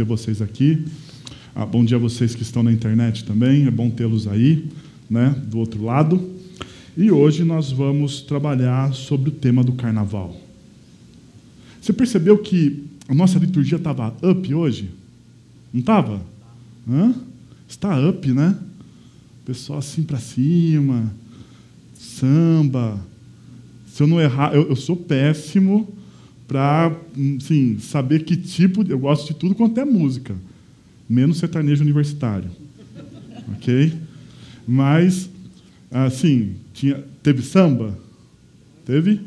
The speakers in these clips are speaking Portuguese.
ter vocês aqui. Ah, bom dia a vocês que estão na internet também. É bom tê-los aí, né, do outro lado. E hoje nós vamos trabalhar sobre o tema do carnaval. Você percebeu que a nossa liturgia estava up hoje? Não estava? Está up, né? Pessoal assim para cima, samba. Se eu não errar, eu, eu sou péssimo para assim, saber que tipo. Eu gosto de tudo quanto é música, menos sertanejo universitário. Ok? Mas, assim, tinha, teve samba? Teve?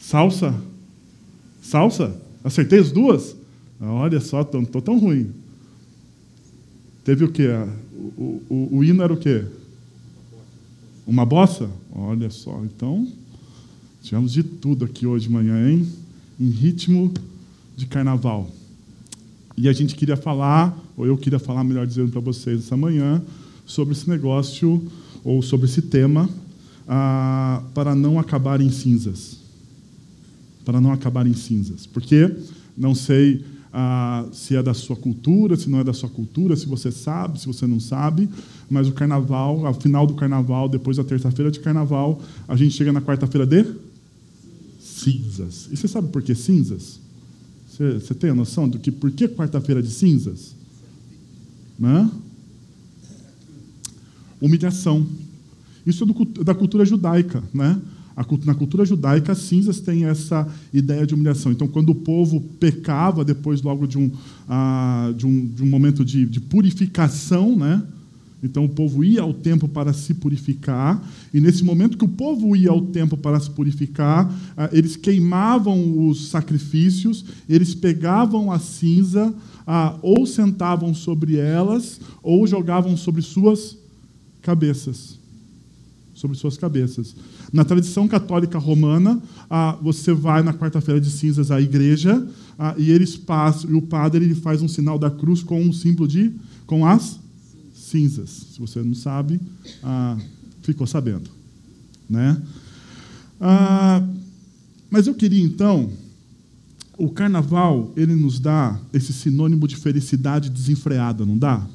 Salsa? Salsa? Acertei as duas? Olha só, estou tão ruim. Teve o quê? O, o, o, hino era o quê? Uma bossa? Olha só, então tivemos de tudo aqui hoje de manhã, hein? Em ritmo de carnaval. E a gente queria falar, ou eu queria falar, melhor dizendo para vocês essa manhã, sobre esse negócio, ou sobre esse tema, ah, para não acabar em cinzas. Para não acabar em cinzas. Porque não sei ah, se é da sua cultura, se não é da sua cultura, se você sabe, se você não sabe, mas o carnaval, ao final do carnaval, depois da terça-feira de carnaval, a gente chega na quarta-feira de cinzas. E você sabe por que cinzas? Você, você tem a noção do que por que quarta-feira de cinzas? Hã? Humilhação. Isso é do, da cultura judaica, né? na cultura judaica, cinzas tem essa ideia de humilhação. Então, quando o povo pecava, depois logo de um, ah, de um, de um momento de, de purificação, né? Então o povo ia ao templo para se purificar, e nesse momento que o povo ia ao templo para se purificar, ah, eles queimavam os sacrifícios, eles pegavam a cinza, ah, ou sentavam sobre elas, ou jogavam sobre suas cabeças. Sobre suas cabeças. Na tradição católica romana, ah, você vai na quarta-feira de cinzas à igreja, e eles passam, e o padre faz um sinal da cruz com um símbolo de. com as cinzas. Se você não sabe, ah, ficou sabendo. Né? Ah, mas eu queria então, o carnaval ele nos dá esse sinônimo de felicidade desenfreada, não dá?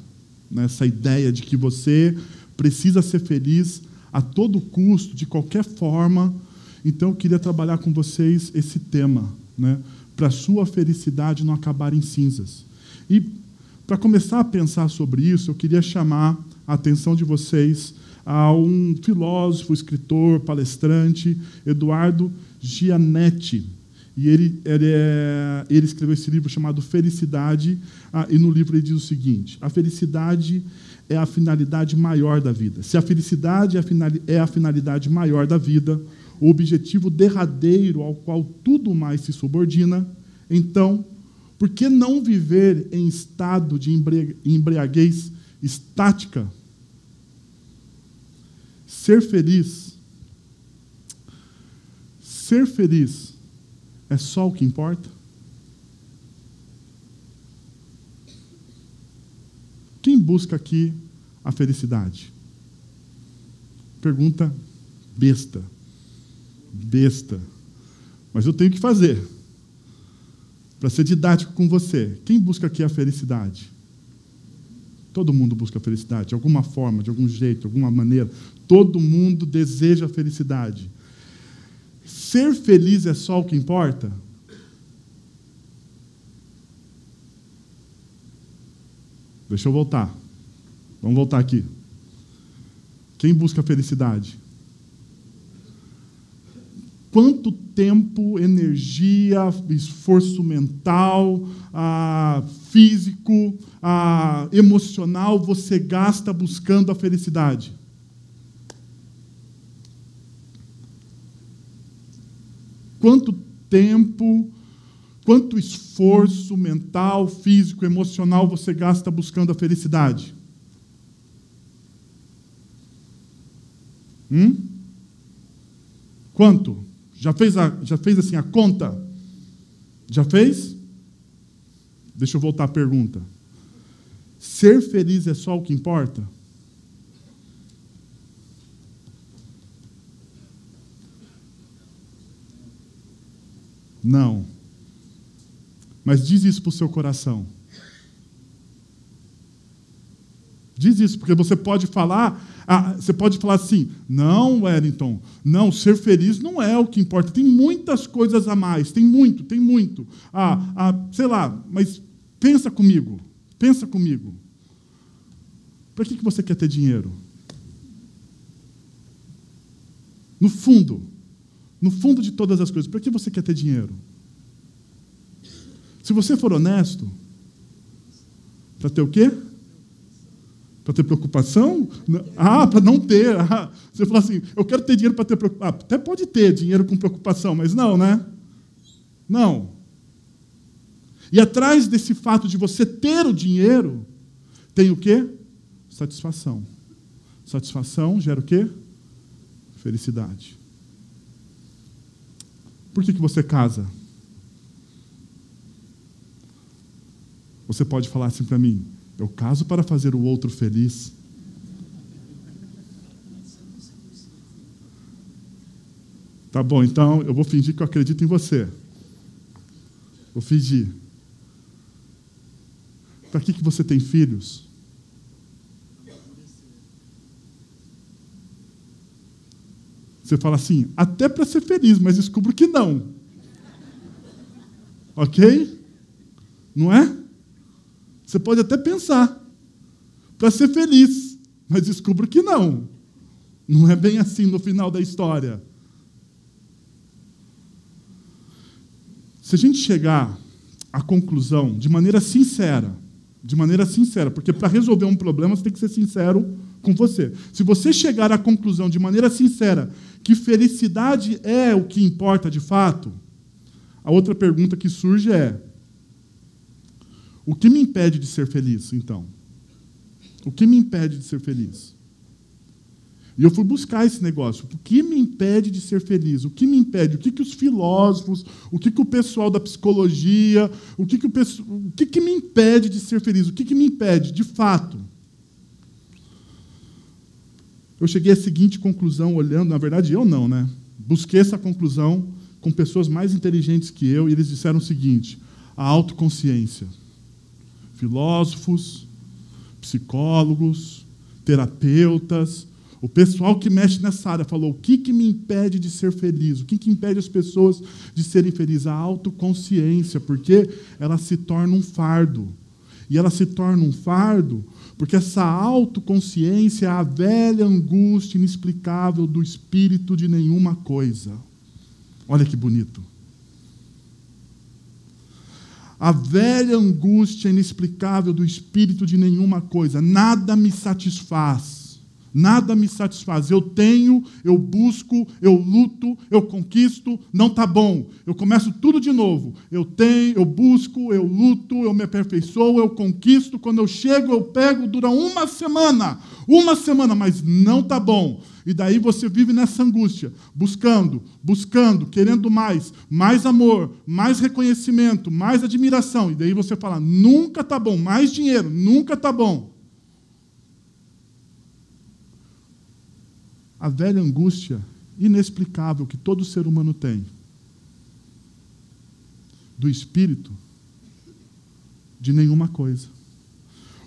Essa ideia de que você precisa ser feliz a todo custo, de qualquer forma. Então eu queria trabalhar com vocês esse tema, né? para a sua felicidade não acabar em cinzas. E para começar a pensar sobre isso, eu queria chamar a atenção de vocês a um filósofo, escritor, palestrante, Eduardo Gianetti. E ele, ele, é, ele escreveu esse livro chamado Felicidade, ah, e no livro ele diz o seguinte: a felicidade é a finalidade maior da vida. Se a felicidade é a finalidade maior da vida, o objetivo derradeiro ao qual tudo mais se subordina, então por que não viver em estado de embriaguez estática? Ser feliz. Ser feliz é só o que importa? Quem busca aqui a felicidade? Pergunta besta. Besta. Mas eu tenho que fazer para ser didático com você, quem busca aqui a felicidade? Todo mundo busca a felicidade, de alguma forma, de algum jeito, de alguma maneira. Todo mundo deseja a felicidade. Ser feliz é só o que importa? Deixa eu voltar. Vamos voltar aqui. Quem busca a felicidade? Quanto tempo, energia, esforço mental, ah, físico, ah, emocional você gasta buscando a felicidade? Quanto tempo, quanto esforço mental, físico, emocional você gasta buscando a felicidade? Hum? Quanto? Já fez, a, já fez assim a conta? Já fez? Deixa eu voltar à pergunta. Ser feliz é só o que importa? Não. Mas diz isso para o seu coração. Diz isso, porque você pode falar, ah, você pode falar assim, não, Wellington, não, ser feliz não é o que importa. Tem muitas coisas a mais, tem muito, tem muito. Ah, ah, sei lá, mas pensa comigo, pensa comigo. Para que, que você quer ter dinheiro? No fundo, no fundo de todas as coisas, para que você quer ter dinheiro? Se você for honesto, para ter o quê? Para ter preocupação? Ah, para não ter. Ah, você fala assim, eu quero ter dinheiro para ter preocupação. Ah, até pode ter dinheiro com preocupação, mas não, né? Não. E atrás desse fato de você ter o dinheiro, tem o quê? Satisfação. Satisfação gera o quê? Felicidade. Por que, que você casa? Você pode falar assim para mim: eu caso para fazer o outro feliz. Tá bom, então eu vou fingir que eu acredito em você. Vou fingir. Para que, que você tem filhos? Você fala assim, até para ser feliz, mas descubro que não. Ok? Não é? Você pode até pensar para ser feliz, mas descubro que não. Não é bem assim no final da história. Se a gente chegar à conclusão de maneira sincera, de maneira sincera, porque para resolver um problema você tem que ser sincero com você. Se você chegar à conclusão de maneira sincera que felicidade é o que importa de fato, a outra pergunta que surge é: o que me impede de ser feliz, então? O que me impede de ser feliz? E eu fui buscar esse negócio. O que me impede de ser feliz? O que me impede? O que, que os filósofos, o que, que o pessoal da psicologia, o que, que, o, o que, que me impede de ser feliz? O que, que me impede, de fato? Eu cheguei à seguinte conclusão, olhando, na verdade eu não, né? Busquei essa conclusão com pessoas mais inteligentes que eu, e eles disseram o seguinte: a autoconsciência filósofos, psicólogos, terapeutas, o pessoal que mexe nessa área falou: o que, que me impede de ser feliz? O que, que impede as pessoas de serem felizes? A autoconsciência, porque ela se torna um fardo. E ela se torna um fardo porque essa autoconsciência é a velha angústia inexplicável do espírito de nenhuma coisa. Olha que bonito a velha angústia inexplicável do espírito de nenhuma coisa. Nada me satisfaz. Nada me satisfaz. Eu tenho, eu busco, eu luto, eu conquisto, não está bom. Eu começo tudo de novo. Eu tenho, eu busco, eu luto, eu me aperfeiçoo, eu conquisto. Quando eu chego, eu pego, dura uma semana. Uma semana, mas não está bom. E daí você vive nessa angústia, buscando, buscando, querendo mais, mais amor, mais reconhecimento, mais admiração. E daí você fala: nunca está bom, mais dinheiro, nunca está bom. A velha angústia inexplicável que todo ser humano tem do espírito de nenhuma coisa.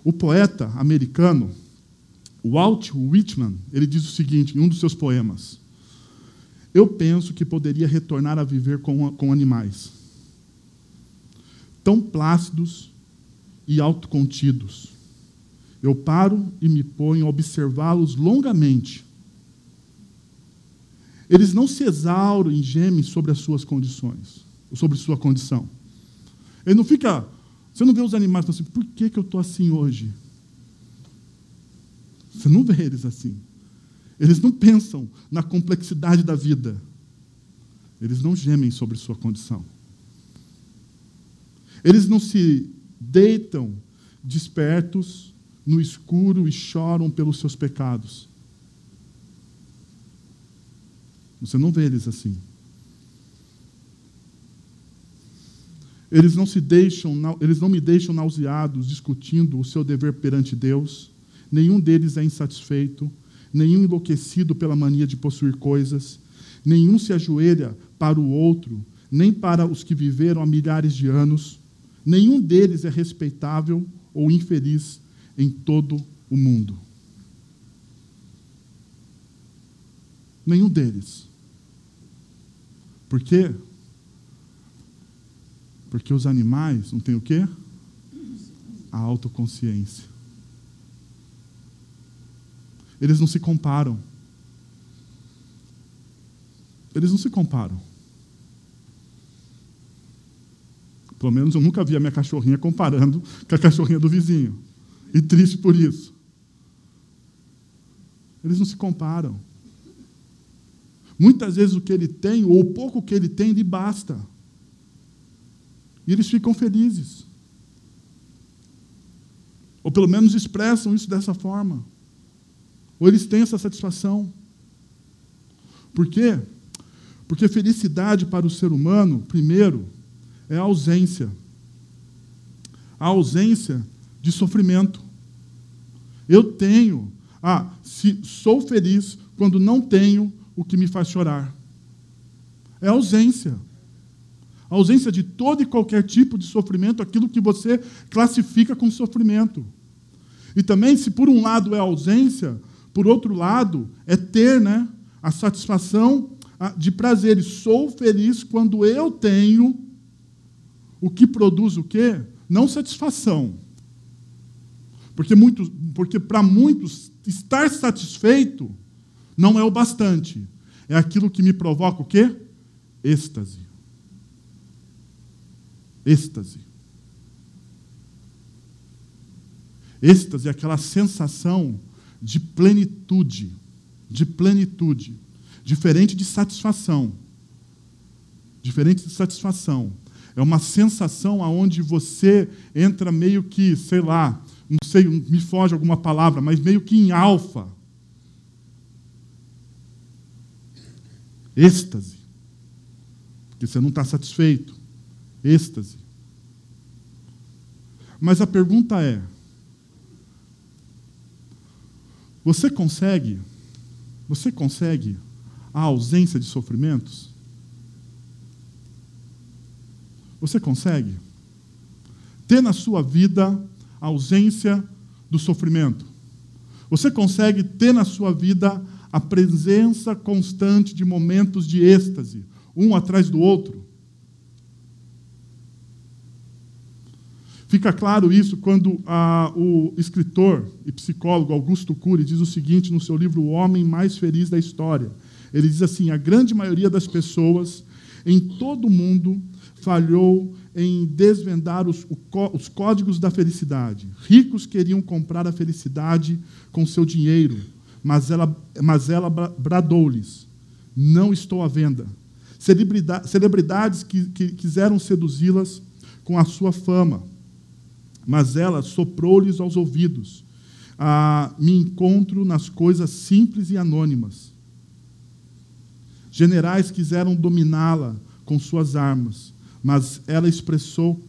O poeta americano Walt Whitman, ele diz o seguinte em um dos seus poemas: Eu penso que poderia retornar a viver com, com animais, tão plácidos e autocontidos. Eu paro e me ponho a observá-los longamente eles não se exauram e gemem sobre as suas condições, sobre sua condição. Ele não fica. Você não vê os animais assim, por que, que eu estou assim hoje? Você não vê eles assim. Eles não pensam na complexidade da vida. Eles não gemem sobre sua condição. Eles não se deitam despertos no escuro e choram pelos seus pecados. Você não vê eles assim. Eles não se deixam, eles não me deixam nauseados discutindo o seu dever perante Deus. Nenhum deles é insatisfeito, nenhum enlouquecido pela mania de possuir coisas, nenhum se ajoelha para o outro, nem para os que viveram há milhares de anos. Nenhum deles é respeitável ou infeliz em todo o mundo. Nenhum deles. Por quê? Porque os animais não têm o quê? A autoconsciência. Eles não se comparam. Eles não se comparam. Pelo menos eu nunca vi a minha cachorrinha comparando com a cachorrinha do vizinho. E triste por isso. Eles não se comparam. Muitas vezes o que ele tem, ou o pouco que ele tem, lhe basta. E eles ficam felizes. Ou pelo menos expressam isso dessa forma. Ou eles têm essa satisfação. Por quê? Porque felicidade para o ser humano, primeiro, é a ausência. A ausência de sofrimento. Eu tenho, ah, se sou feliz quando não tenho o que me faz chorar. É ausência. A ausência de todo e qualquer tipo de sofrimento, aquilo que você classifica como sofrimento. E também, se por um lado é ausência, por outro lado, é ter né, a satisfação de prazeres. Sou feliz quando eu tenho o que produz o quê? Não satisfação. Porque, muitos, porque para muitos, estar satisfeito não é o bastante. É aquilo que me provoca o quê? Êxtase. Êxtase. Êxtase é aquela sensação de plenitude, de plenitude, diferente de satisfação. Diferente de satisfação. É uma sensação aonde você entra meio que, sei lá, não sei, me foge alguma palavra, mas meio que em alfa. Êxtase. Porque você não está satisfeito. êxtase. Mas a pergunta é: você consegue, você consegue a ausência de sofrimentos? Você consegue ter na sua vida a ausência do sofrimento? Você consegue ter na sua vida a presença constante de momentos de êxtase, um atrás do outro. Fica claro isso quando ah, o escritor e psicólogo Augusto Cury diz o seguinte no seu livro O Homem Mais Feliz da História. Ele diz assim: a grande maioria das pessoas em todo o mundo falhou em desvendar os, os códigos da felicidade. Ricos queriam comprar a felicidade com seu dinheiro mas ela, mas ela bradou-lhes: Não estou à venda. Celebridades que, que quiseram seduzi-las com a sua fama, mas ela soprou-lhes aos ouvidos: ah, Me encontro nas coisas simples e anônimas. Generais quiseram dominá-la com suas armas, mas ela expressou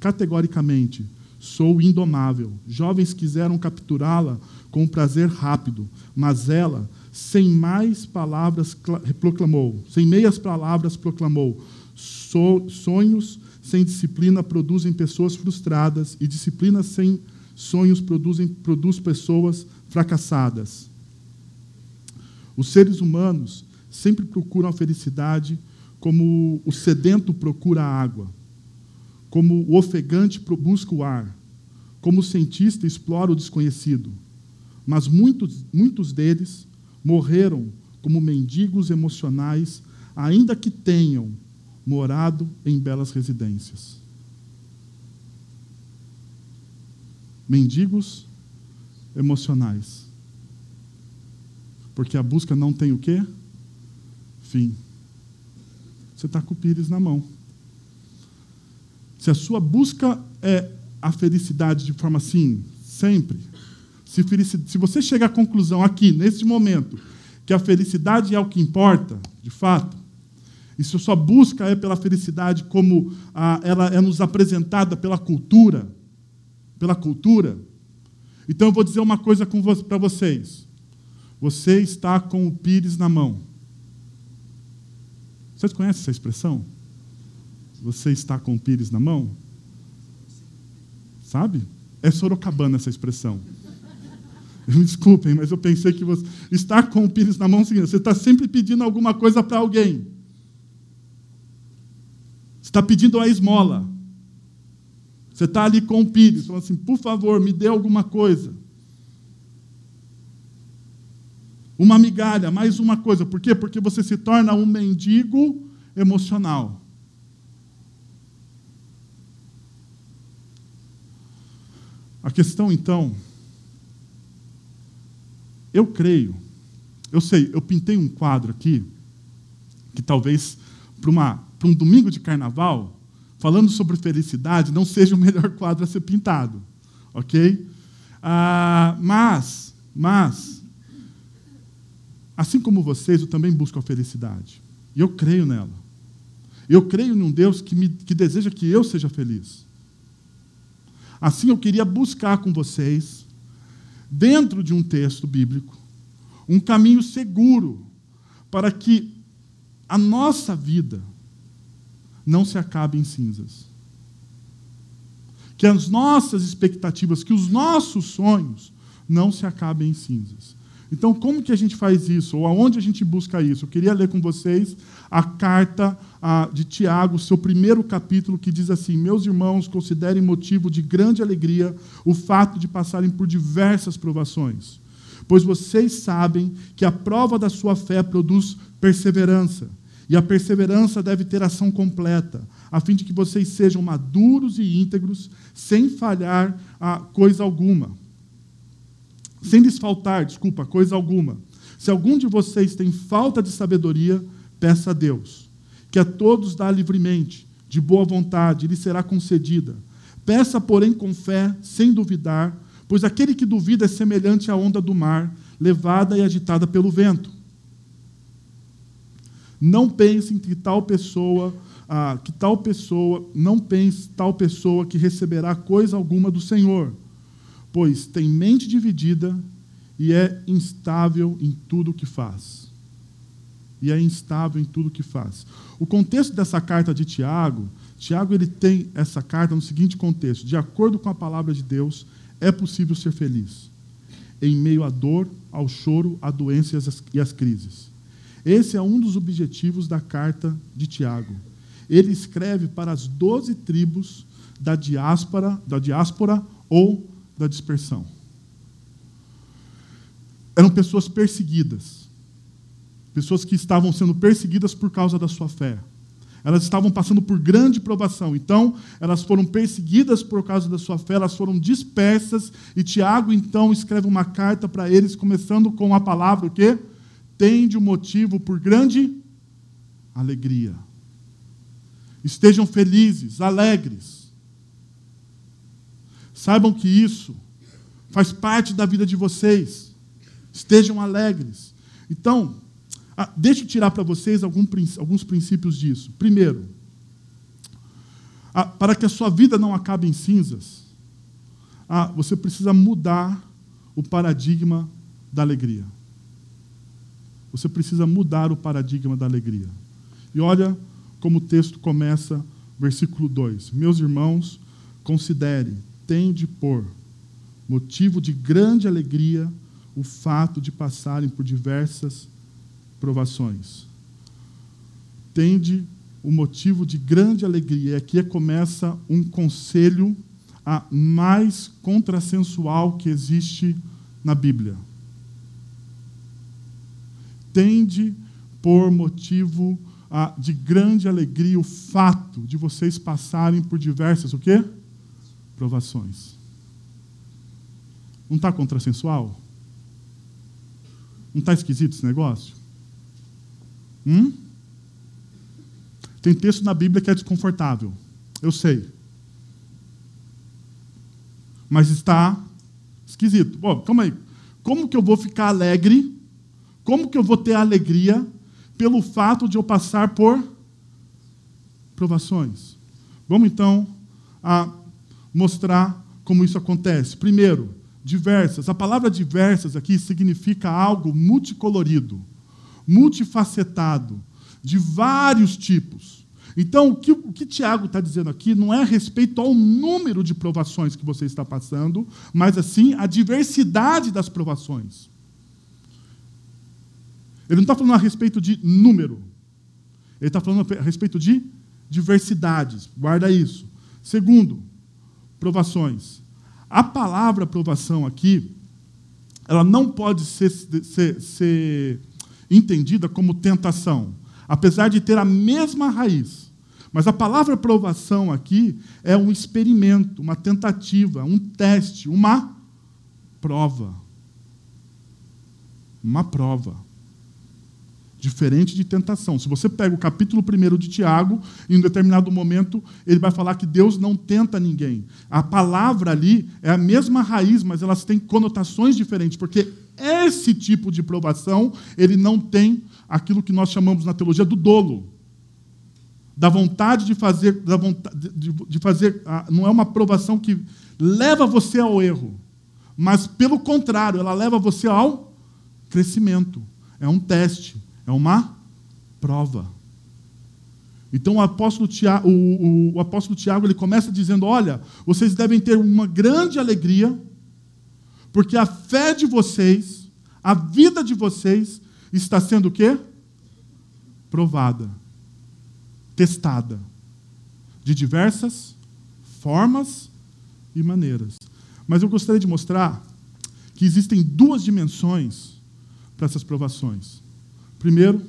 categoricamente: Sou indomável. Jovens quiseram capturá-la com prazer rápido, mas ela, sem mais palavras, proclamou, sem meias palavras, proclamou: sonhos sem disciplina produzem pessoas frustradas, e disciplina sem sonhos produzem, produz pessoas fracassadas. Os seres humanos sempre procuram a felicidade como o sedento procura a água, como o ofegante busca o ar, como o cientista explora o desconhecido mas muitos, muitos deles morreram como mendigos emocionais, ainda que tenham morado em belas residências. Mendigos emocionais. Porque a busca não tem o quê? Fim. Você está com o pires na mão. Se a sua busca é a felicidade de forma assim, sempre, se, se você chega à conclusão aqui, nesse momento, que a felicidade é o que importa, de fato, e se a sua busca é pela felicidade como a, ela é nos apresentada pela cultura, pela cultura, então eu vou dizer uma coisa para vocês. Você está com o pires na mão. Vocês conhecem essa expressão? Você está com o pires na mão? sabe? É sorocabana essa expressão. Desculpem, mas eu pensei que você estar com o pires na mão, você está sempre pedindo alguma coisa para alguém. Você está pedindo a esmola. Você está ali com o pires, falando assim, por favor, me dê alguma coisa. Uma migalha, mais uma coisa. Por quê? Porque você se torna um mendigo emocional. A questão, então, eu creio, eu sei, eu pintei um quadro aqui, que talvez para um domingo de carnaval, falando sobre felicidade, não seja o melhor quadro a ser pintado, ok? Ah, mas, mas, assim como vocês, eu também busco a felicidade. E eu creio nela. Eu creio num Deus que, me, que deseja que eu seja feliz. Assim, eu queria buscar com vocês, dentro de um texto bíblico, um caminho seguro para que a nossa vida não se acabe em cinzas. Que as nossas expectativas, que os nossos sonhos não se acabem em cinzas. Então, como que a gente faz isso? Ou aonde a gente busca isso? Eu queria ler com vocês a carta de Tiago, seu primeiro capítulo, que diz assim: Meus irmãos, considerem motivo de grande alegria o fato de passarem por diversas provações, pois vocês sabem que a prova da sua fé produz perseverança. E a perseverança deve ter ação completa, a fim de que vocês sejam maduros e íntegros, sem falhar a coisa alguma sem lhes faltar, desculpa, coisa alguma. Se algum de vocês tem falta de sabedoria, peça a Deus, que a todos dá livremente, de boa vontade, lhe será concedida. Peça, porém, com fé, sem duvidar, pois aquele que duvida é semelhante à onda do mar, levada e agitada pelo vento. Não pensem que tal pessoa, ah, que tal pessoa, não pense tal pessoa que receberá coisa alguma do Senhor pois tem mente dividida e é instável em tudo o que faz. E é instável em tudo que faz. O contexto dessa carta de Tiago, Tiago ele tem essa carta no seguinte contexto: de acordo com a palavra de Deus, é possível ser feliz em meio à dor, ao choro, à doença e às crises. Esse é um dos objetivos da carta de Tiago. Ele escreve para as doze tribos da diáspora, da diáspora ou da dispersão. Eram pessoas perseguidas, pessoas que estavam sendo perseguidas por causa da sua fé. Elas estavam passando por grande provação. Então, elas foram perseguidas por causa da sua fé, elas foram dispersas, e Tiago então escreve uma carta para eles, começando com a palavra o quê? Tende o um motivo por grande alegria. Estejam felizes, alegres. Saibam que isso faz parte da vida de vocês. Estejam alegres. Então, ah, deixa eu tirar para vocês alguns princípios disso. Primeiro, ah, para que a sua vida não acabe em cinzas, ah, você precisa mudar o paradigma da alegria. Você precisa mudar o paradigma da alegria. E olha como o texto começa, versículo 2: Meus irmãos, considere tende por motivo de grande alegria o fato de passarem por diversas provações. Tende o motivo de grande alegria. E aqui começa um conselho a mais contrassensual que existe na Bíblia. Tende por motivo de grande alegria o fato de vocês passarem por diversas o quê? provações. Não está contrassensual? Não está esquisito esse negócio? Hum? Tem texto na Bíblia que é desconfortável. Eu sei. Mas está esquisito. Bom, calma aí. Como que eu vou ficar alegre? Como que eu vou ter alegria pelo fato de eu passar por provações? Vamos então a mostrar como isso acontece. Primeiro, diversas. A palavra diversas aqui significa algo multicolorido, multifacetado, de vários tipos. Então, o que, o que Tiago está dizendo aqui não é a respeito ao número de provações que você está passando, mas assim a diversidade das provações. Ele não está falando a respeito de número. Ele está falando a respeito de diversidades. Guarda isso. Segundo, provações. A palavra provação aqui, ela não pode ser, ser, ser entendida como tentação, apesar de ter a mesma raiz. Mas a palavra provação aqui é um experimento, uma tentativa, um teste, uma prova. Uma prova diferente de tentação. Se você pega o capítulo 1 de Tiago, em um determinado momento, ele vai falar que Deus não tenta ninguém. A palavra ali é a mesma raiz, mas elas têm conotações diferentes, porque esse tipo de provação, ele não tem aquilo que nós chamamos na teologia do dolo. Da vontade de fazer, da vontade de, de fazer, não é uma provação que leva você ao erro, mas pelo contrário, ela leva você ao crescimento. É um teste. É uma prova. Então o apóstolo Tiago, o, o, o apóstolo Tiago ele começa dizendo: Olha, vocês devem ter uma grande alegria, porque a fé de vocês, a vida de vocês, está sendo o quê? Provada, testada, de diversas formas e maneiras. Mas eu gostaria de mostrar que existem duas dimensões para essas provações. Primeiro,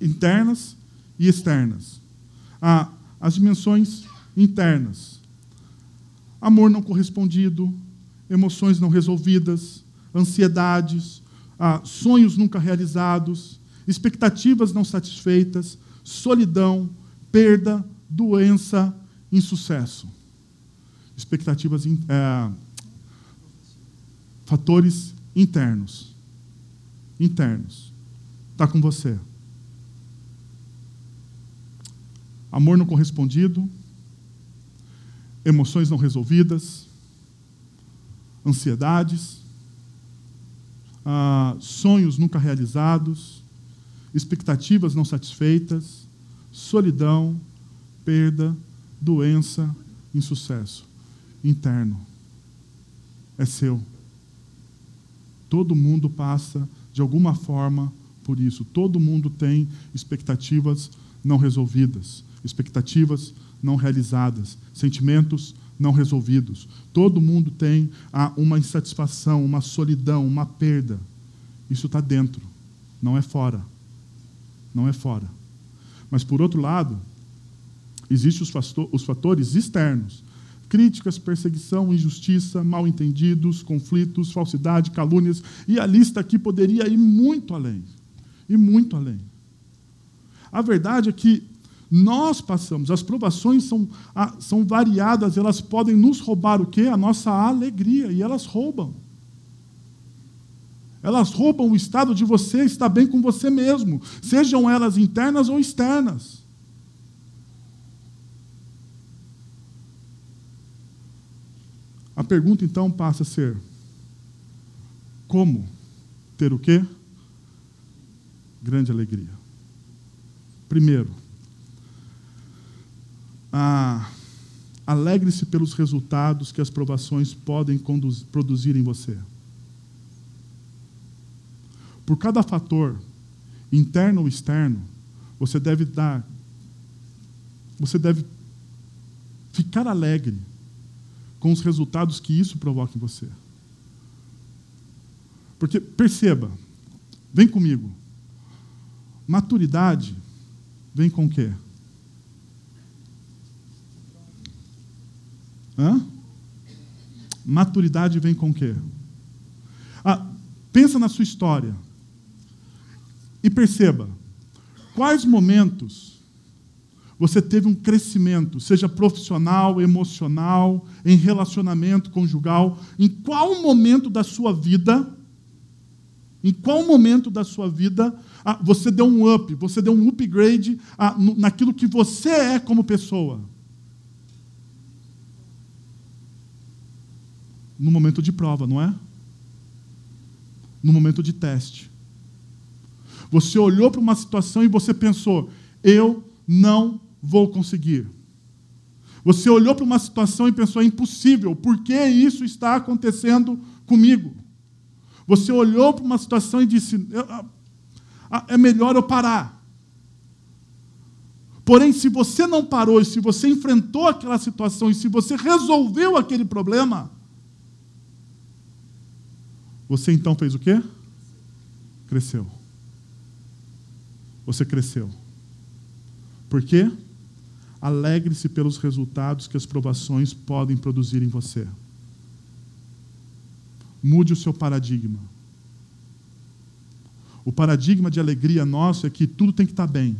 internas e externas. Ah, as dimensões internas. Amor não correspondido, emoções não resolvidas, ansiedades, ah, sonhos nunca realizados, expectativas não satisfeitas, solidão, perda, doença, insucesso. Expectativas, é, fatores internos. Internos está com você. Amor não correspondido, emoções não resolvidas, ansiedades, ah, sonhos nunca realizados, expectativas não satisfeitas, solidão, perda, doença, insucesso. Interno. É seu. Todo mundo passa, de alguma forma, por isso. Todo mundo tem expectativas não resolvidas, expectativas não realizadas, sentimentos não resolvidos. Todo mundo tem uma insatisfação, uma solidão, uma perda. Isso está dentro, não é fora. Não é fora. Mas, por outro lado, existem os fatores externos críticas, perseguição, injustiça, mal-entendidos, conflitos, falsidade, calúnias, e a lista aqui poderia ir muito além e muito além. A verdade é que nós passamos, as provações são, são variadas, elas podem nos roubar o quê? A nossa alegria, e elas roubam. Elas roubam o estado de você estar bem com você mesmo, sejam elas internas ou externas. A pergunta então passa a ser: como ter o quê? grande alegria. Primeiro, alegre-se pelos resultados que as provações podem produzir em você. Por cada fator, interno ou externo, você deve dar, você deve ficar alegre com os resultados que isso provoca em você. Porque, perceba, vem comigo, Maturidade vem com o quê? Hã? Maturidade vem com o quê? Ah, pensa na sua história e perceba quais momentos você teve um crescimento, seja profissional, emocional, em relacionamento conjugal, em qual momento da sua vida, em qual momento da sua vida ah, você deu um up, você deu um upgrade ah, naquilo que você é como pessoa. No momento de prova, não é? No momento de teste. Você olhou para uma situação e você pensou: eu não vou conseguir. Você olhou para uma situação e pensou: é impossível, por que isso está acontecendo comigo? Você olhou para uma situação e disse: é melhor eu parar. Porém, se você não parou, e se você enfrentou aquela situação, e se você resolveu aquele problema, você então fez o quê? Cresceu. Você cresceu. Por quê? Alegre-se pelos resultados que as provações podem produzir em você. Mude o seu paradigma. O paradigma de alegria nosso é que tudo tem que estar bem.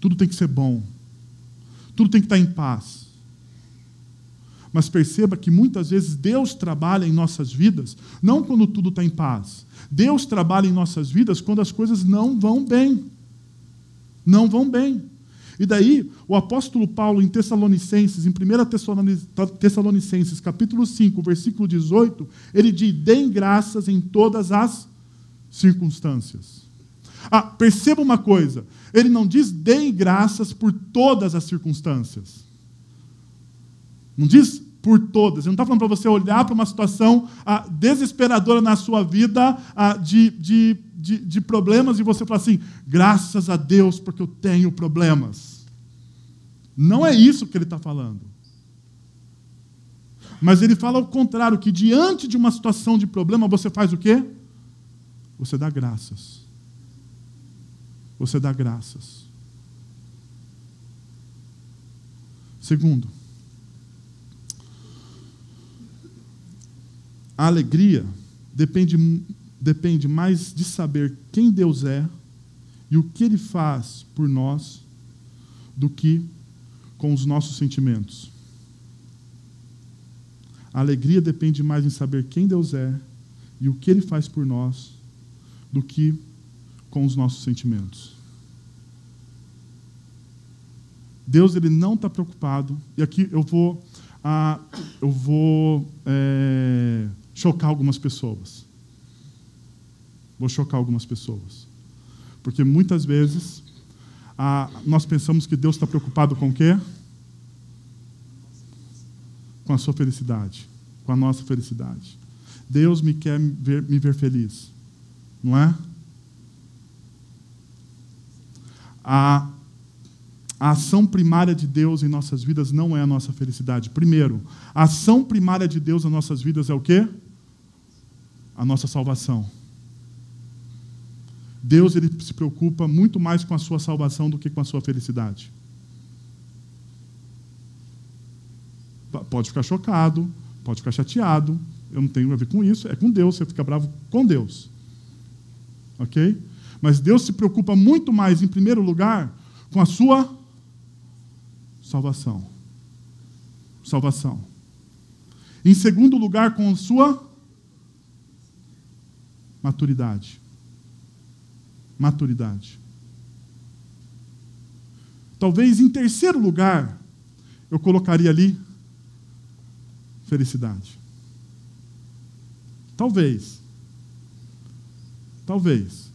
Tudo tem que ser bom. Tudo tem que estar em paz. Mas perceba que muitas vezes Deus trabalha em nossas vidas não quando tudo está em paz. Deus trabalha em nossas vidas quando as coisas não vão bem. Não vão bem. E daí, o apóstolo Paulo, em Tessalonicenses, em 1 Tessalonicenses, capítulo 5, versículo 18, ele diz: deem graças em todas as circunstâncias. Ah, perceba uma coisa: ele não diz deem graças por todas as circunstâncias. Não diz por todas. Ele não está falando para você olhar para uma situação ah, desesperadora na sua vida ah, de, de, de, de problemas e você falar assim: graças a Deus porque eu tenho problemas. Não é isso que ele está falando. Mas ele fala ao contrário, que diante de uma situação de problema, você faz o quê? Você dá graças. Você dá graças. Segundo, A alegria depende, depende mais de saber quem Deus é e o que Ele faz por nós do que com os nossos sentimentos. A alegria depende mais em saber quem Deus é e o que Ele faz por nós do que com os nossos sentimentos. Deus ele não está preocupado, e aqui eu vou, ah, eu vou é, chocar algumas pessoas. Vou chocar algumas pessoas. Porque muitas vezes a, nós pensamos que Deus está preocupado com o quê? Com a sua felicidade, com a nossa felicidade. Deus me quer ver, me ver feliz, não é? A, a ação primária de Deus em nossas vidas não é a nossa felicidade. Primeiro, a ação primária de Deus em nossas vidas é o quê? A nossa salvação. Deus ele se preocupa muito mais com a sua salvação do que com a sua felicidade. Pode ficar chocado, pode ficar chateado, eu não tenho a ver com isso, é com Deus, você fica bravo com Deus. Ok? Mas Deus se preocupa muito mais, em primeiro lugar, com a sua salvação. Salvação. Em segundo lugar, com a sua Maturidade. Maturidade. Talvez em terceiro lugar, eu colocaria ali felicidade. Talvez. Talvez.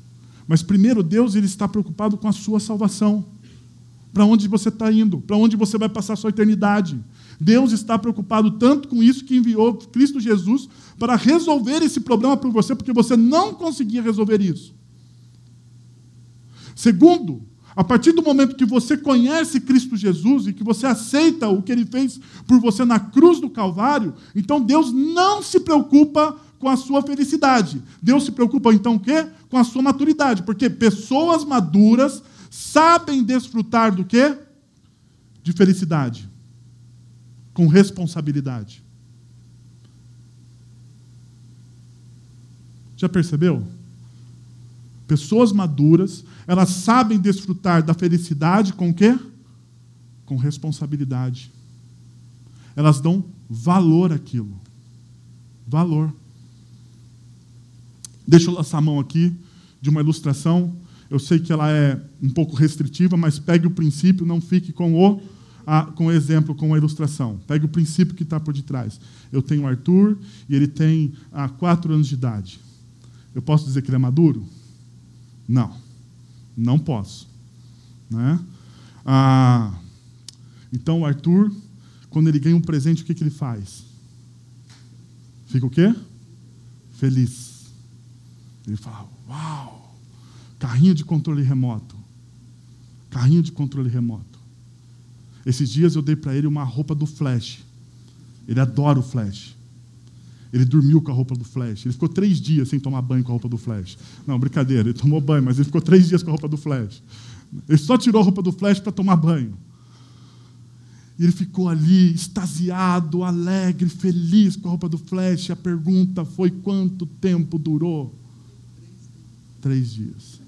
Mas primeiro, Deus ele está preocupado com a sua salvação. Para onde você está indo? Para onde você vai passar a sua eternidade? Deus está preocupado tanto com isso que enviou Cristo Jesus para resolver esse problema para você, porque você não conseguia resolver isso. Segundo, a partir do momento que você conhece Cristo Jesus e que você aceita o que ele fez por você na cruz do Calvário, então Deus não se preocupa com a sua felicidade. Deus se preocupa então o quê? Com a sua maturidade, porque pessoas maduras sabem desfrutar do quê? De felicidade. Com responsabilidade. Já percebeu? Pessoas maduras, elas sabem desfrutar da felicidade com o quê? Com responsabilidade. Elas dão valor àquilo. Valor. Deixa eu lançar a mão aqui de uma ilustração. Eu sei que ela é um pouco restritiva, mas pegue o princípio, não fique com o, a, com o exemplo, com a ilustração. Pegue o princípio que está por detrás. Eu tenho o Arthur e ele tem há quatro anos de idade. Eu posso dizer que ele é maduro? Não, não posso. Né? Ah, então o Arthur, quando ele ganha um presente, o que, que ele faz? Fica o quê? Feliz. Ele fala: Uau! Carrinho de controle remoto. Carrinho de controle remoto. Esses dias eu dei para ele uma roupa do Flash. Ele adora o Flash. Ele dormiu com a roupa do Flash. Ele ficou três dias sem tomar banho com a roupa do Flash. Não, brincadeira, ele tomou banho, mas ele ficou três dias com a roupa do Flash. Ele só tirou a roupa do Flash para tomar banho. E ele ficou ali, extasiado, alegre, feliz com a roupa do Flash. A pergunta foi: quanto tempo durou? Três dias.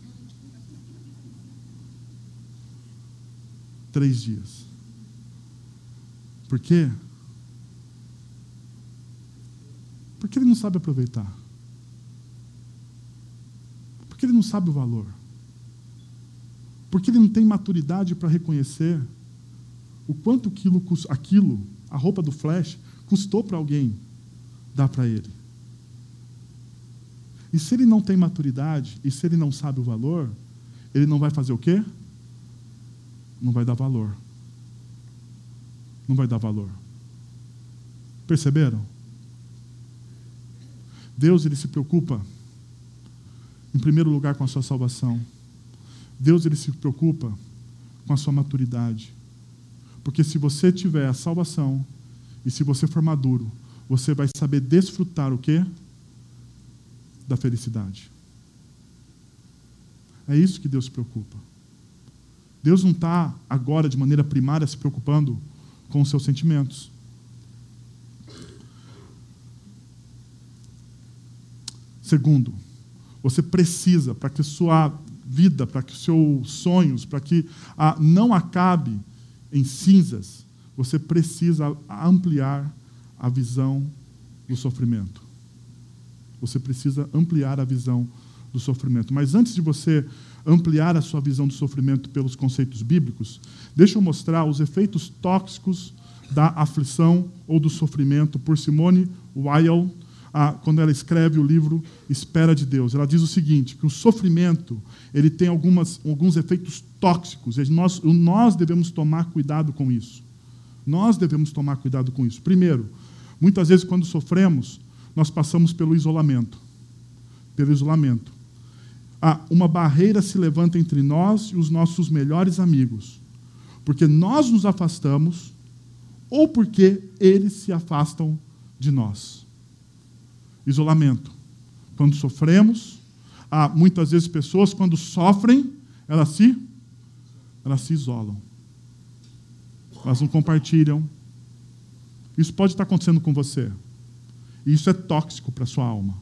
Três dias. Por quê? Porque ele não sabe aproveitar. Porque ele não sabe o valor. Porque ele não tem maturidade para reconhecer o quanto aquilo, aquilo, a roupa do flash, custou para alguém dar para ele. E se ele não tem maturidade, e se ele não sabe o valor, ele não vai fazer o quê? Não vai dar valor. Não vai dar valor. Perceberam? Deus ele se preocupa em primeiro lugar com a sua salvação. Deus ele se preocupa com a sua maturidade. Porque se você tiver a salvação e se você for maduro, você vai saber desfrutar o quê? Da felicidade. É isso que Deus se preocupa. Deus não está agora, de maneira primária, se preocupando com os seus sentimentos. Segundo, você precisa, para que sua vida, para que seus sonhos, para que ah, não acabe em cinzas, você precisa ampliar a visão do sofrimento. Você precisa ampliar a visão do sofrimento. Mas antes de você ampliar a sua visão do sofrimento pelos conceitos bíblicos, deixa eu mostrar os efeitos tóxicos da aflição ou do sofrimento por Simone Weil quando ela escreve o livro Espera de Deus. Ela diz o seguinte, que o sofrimento ele tem algumas, alguns efeitos tóxicos, e nós, nós devemos tomar cuidado com isso. Nós devemos tomar cuidado com isso. Primeiro, muitas vezes quando sofremos, nós passamos pelo isolamento. Pelo isolamento. Uma barreira se levanta entre nós e os nossos melhores amigos, porque nós nos afastamos ou porque eles se afastam de nós isolamento. Quando sofremos, há muitas vezes pessoas, quando sofrem, elas se, elas se isolam. Elas não compartilham. Isso pode estar acontecendo com você. E isso é tóxico para a sua alma.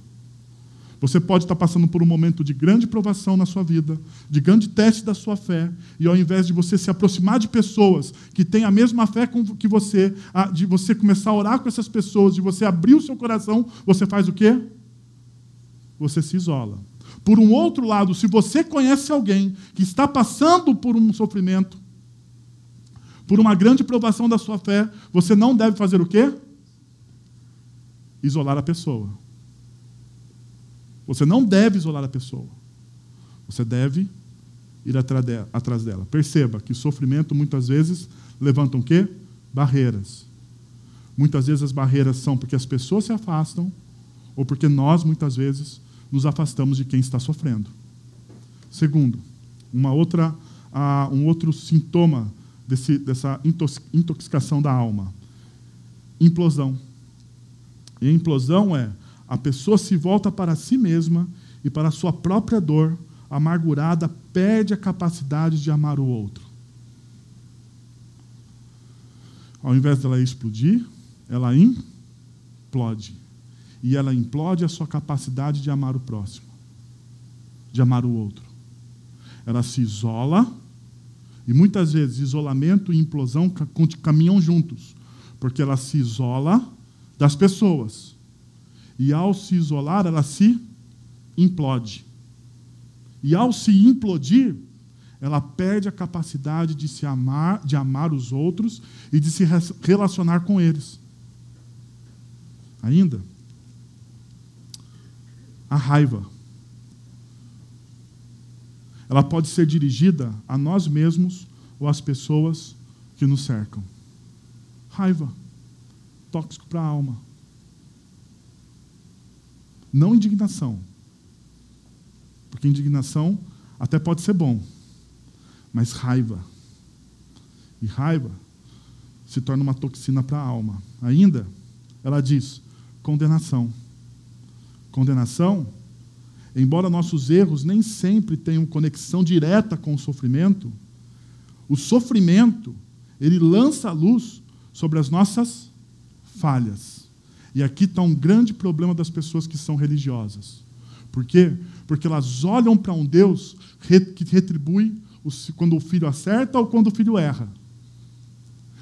Você pode estar passando por um momento de grande provação na sua vida, de grande teste da sua fé, e ao invés de você se aproximar de pessoas que têm a mesma fé que você, de você começar a orar com essas pessoas, de você abrir o seu coração, você faz o quê? Você se isola. Por um outro lado, se você conhece alguém que está passando por um sofrimento, por uma grande provação da sua fé, você não deve fazer o quê? Isolar a pessoa. Você não deve isolar a pessoa. Você deve ir atrás dela. Perceba que sofrimento muitas vezes levantam o quê? Barreiras. Muitas vezes as barreiras são porque as pessoas se afastam ou porque nós muitas vezes nos afastamos de quem está sofrendo. Segundo, uma outra, um outro sintoma desse, dessa intoxicação da alma: implosão. E a implosão é a pessoa se volta para si mesma e para a sua própria dor, amargurada, perde a capacidade de amar o outro. Ao invés dela explodir, ela implode. E ela implode a sua capacidade de amar o próximo, de amar o outro. Ela se isola, e muitas vezes isolamento e implosão caminham juntos, porque ela se isola das pessoas e ao se isolar, ela se implode. E ao se implodir, ela perde a capacidade de se amar, de amar os outros e de se relacionar com eles. Ainda, a raiva. ela pode ser dirigida a nós mesmos ou às pessoas que nos cercam. Raiva, tóxico para a alma. Não indignação. Porque indignação até pode ser bom, mas raiva. E raiva se torna uma toxina para a alma. Ainda, ela diz: condenação. Condenação, embora nossos erros nem sempre tenham conexão direta com o sofrimento, o sofrimento, ele lança a luz sobre as nossas falhas. E aqui está um grande problema das pessoas que são religiosas. Por quê? Porque elas olham para um Deus que retribui quando o filho acerta ou quando o filho erra.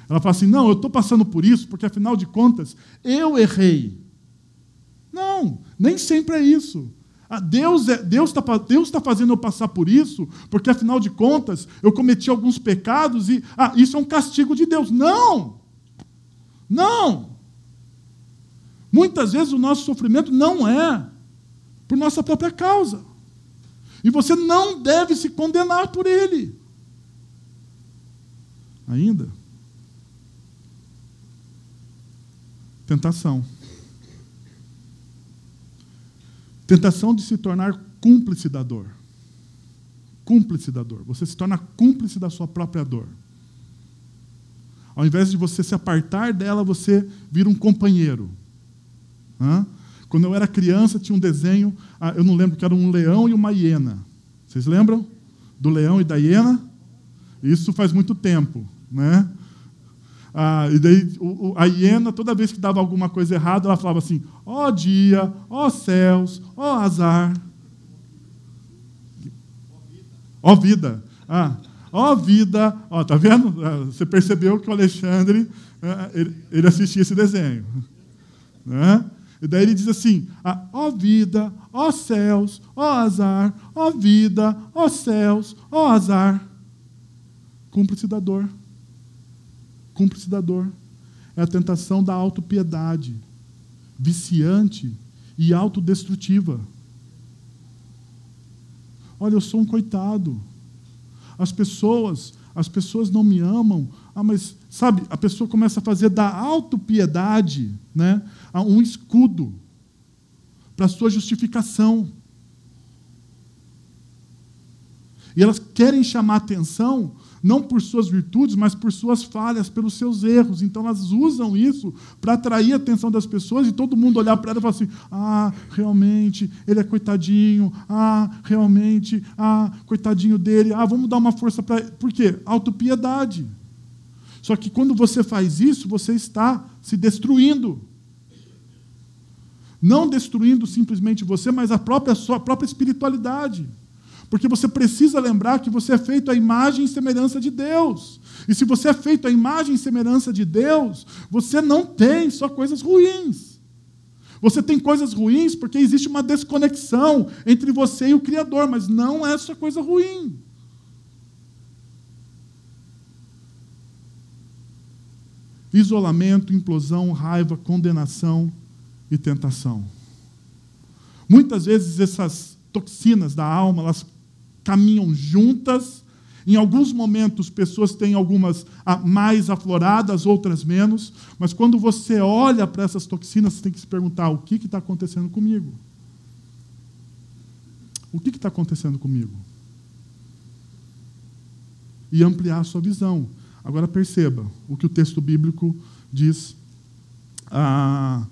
Ela fala assim: não, eu estou passando por isso porque, afinal de contas, eu errei. Não, nem sempre é isso. Ah, Deus é, está Deus tá fazendo eu passar por isso, porque afinal de contas eu cometi alguns pecados e ah, isso é um castigo de Deus. Não! Não! Muitas vezes o nosso sofrimento não é por nossa própria causa. E você não deve se condenar por ele. Ainda. Tentação. Tentação de se tornar cúmplice da dor. Cúmplice da dor. Você se torna cúmplice da sua própria dor. Ao invés de você se apartar dela, você vira um companheiro. Hã? Quando eu era criança, tinha um desenho, ah, eu não lembro que era um leão e uma hiena. Vocês lembram? Do leão e da hiena? Isso faz muito tempo. Né? Ah, e daí a hiena, toda vez que dava alguma coisa errada, ela falava assim: ó oh, dia, ó oh, céus, ó oh, azar. Ó vida. Ah, ó vida. Ó, tá vendo? Ah, você percebeu que o Alexandre ele, ele assistia esse desenho. Né? E daí ele diz assim: ah, ó vida, ó céus, ó azar, ó vida, ó céus, ó azar. Cúmplice da dor cúmplice da dor. É a tentação da autopiedade, viciante e autodestrutiva. Olha, eu sou um coitado. As pessoas, as pessoas não me amam. Ah, mas sabe, a pessoa começa a fazer da autopiedade, né, um escudo para a sua justificação. E elas querem chamar atenção não por suas virtudes, mas por suas falhas, pelos seus erros. Então elas usam isso para atrair a atenção das pessoas e todo mundo olhar para ela e falar assim: ah, realmente, ele é coitadinho, ah, realmente, ah, coitadinho dele, ah, vamos dar uma força para ele. Por quê? Autopiedade. Só que quando você faz isso, você está se destruindo. Não destruindo simplesmente você, mas a própria, sua própria espiritualidade. Porque você precisa lembrar que você é feito à imagem e semelhança de Deus. E se você é feito à imagem e semelhança de Deus, você não tem só coisas ruins. Você tem coisas ruins porque existe uma desconexão entre você e o Criador, mas não é só coisa ruim. Isolamento, implosão, raiva, condenação e tentação. Muitas vezes essas toxinas da alma, elas caminham juntas. Em alguns momentos, pessoas têm algumas mais afloradas, outras menos, mas quando você olha para essas toxinas, você tem que se perguntar: o que está acontecendo comigo? O que está acontecendo comigo? E ampliar a sua visão. Agora perceba o que o texto bíblico diz ah,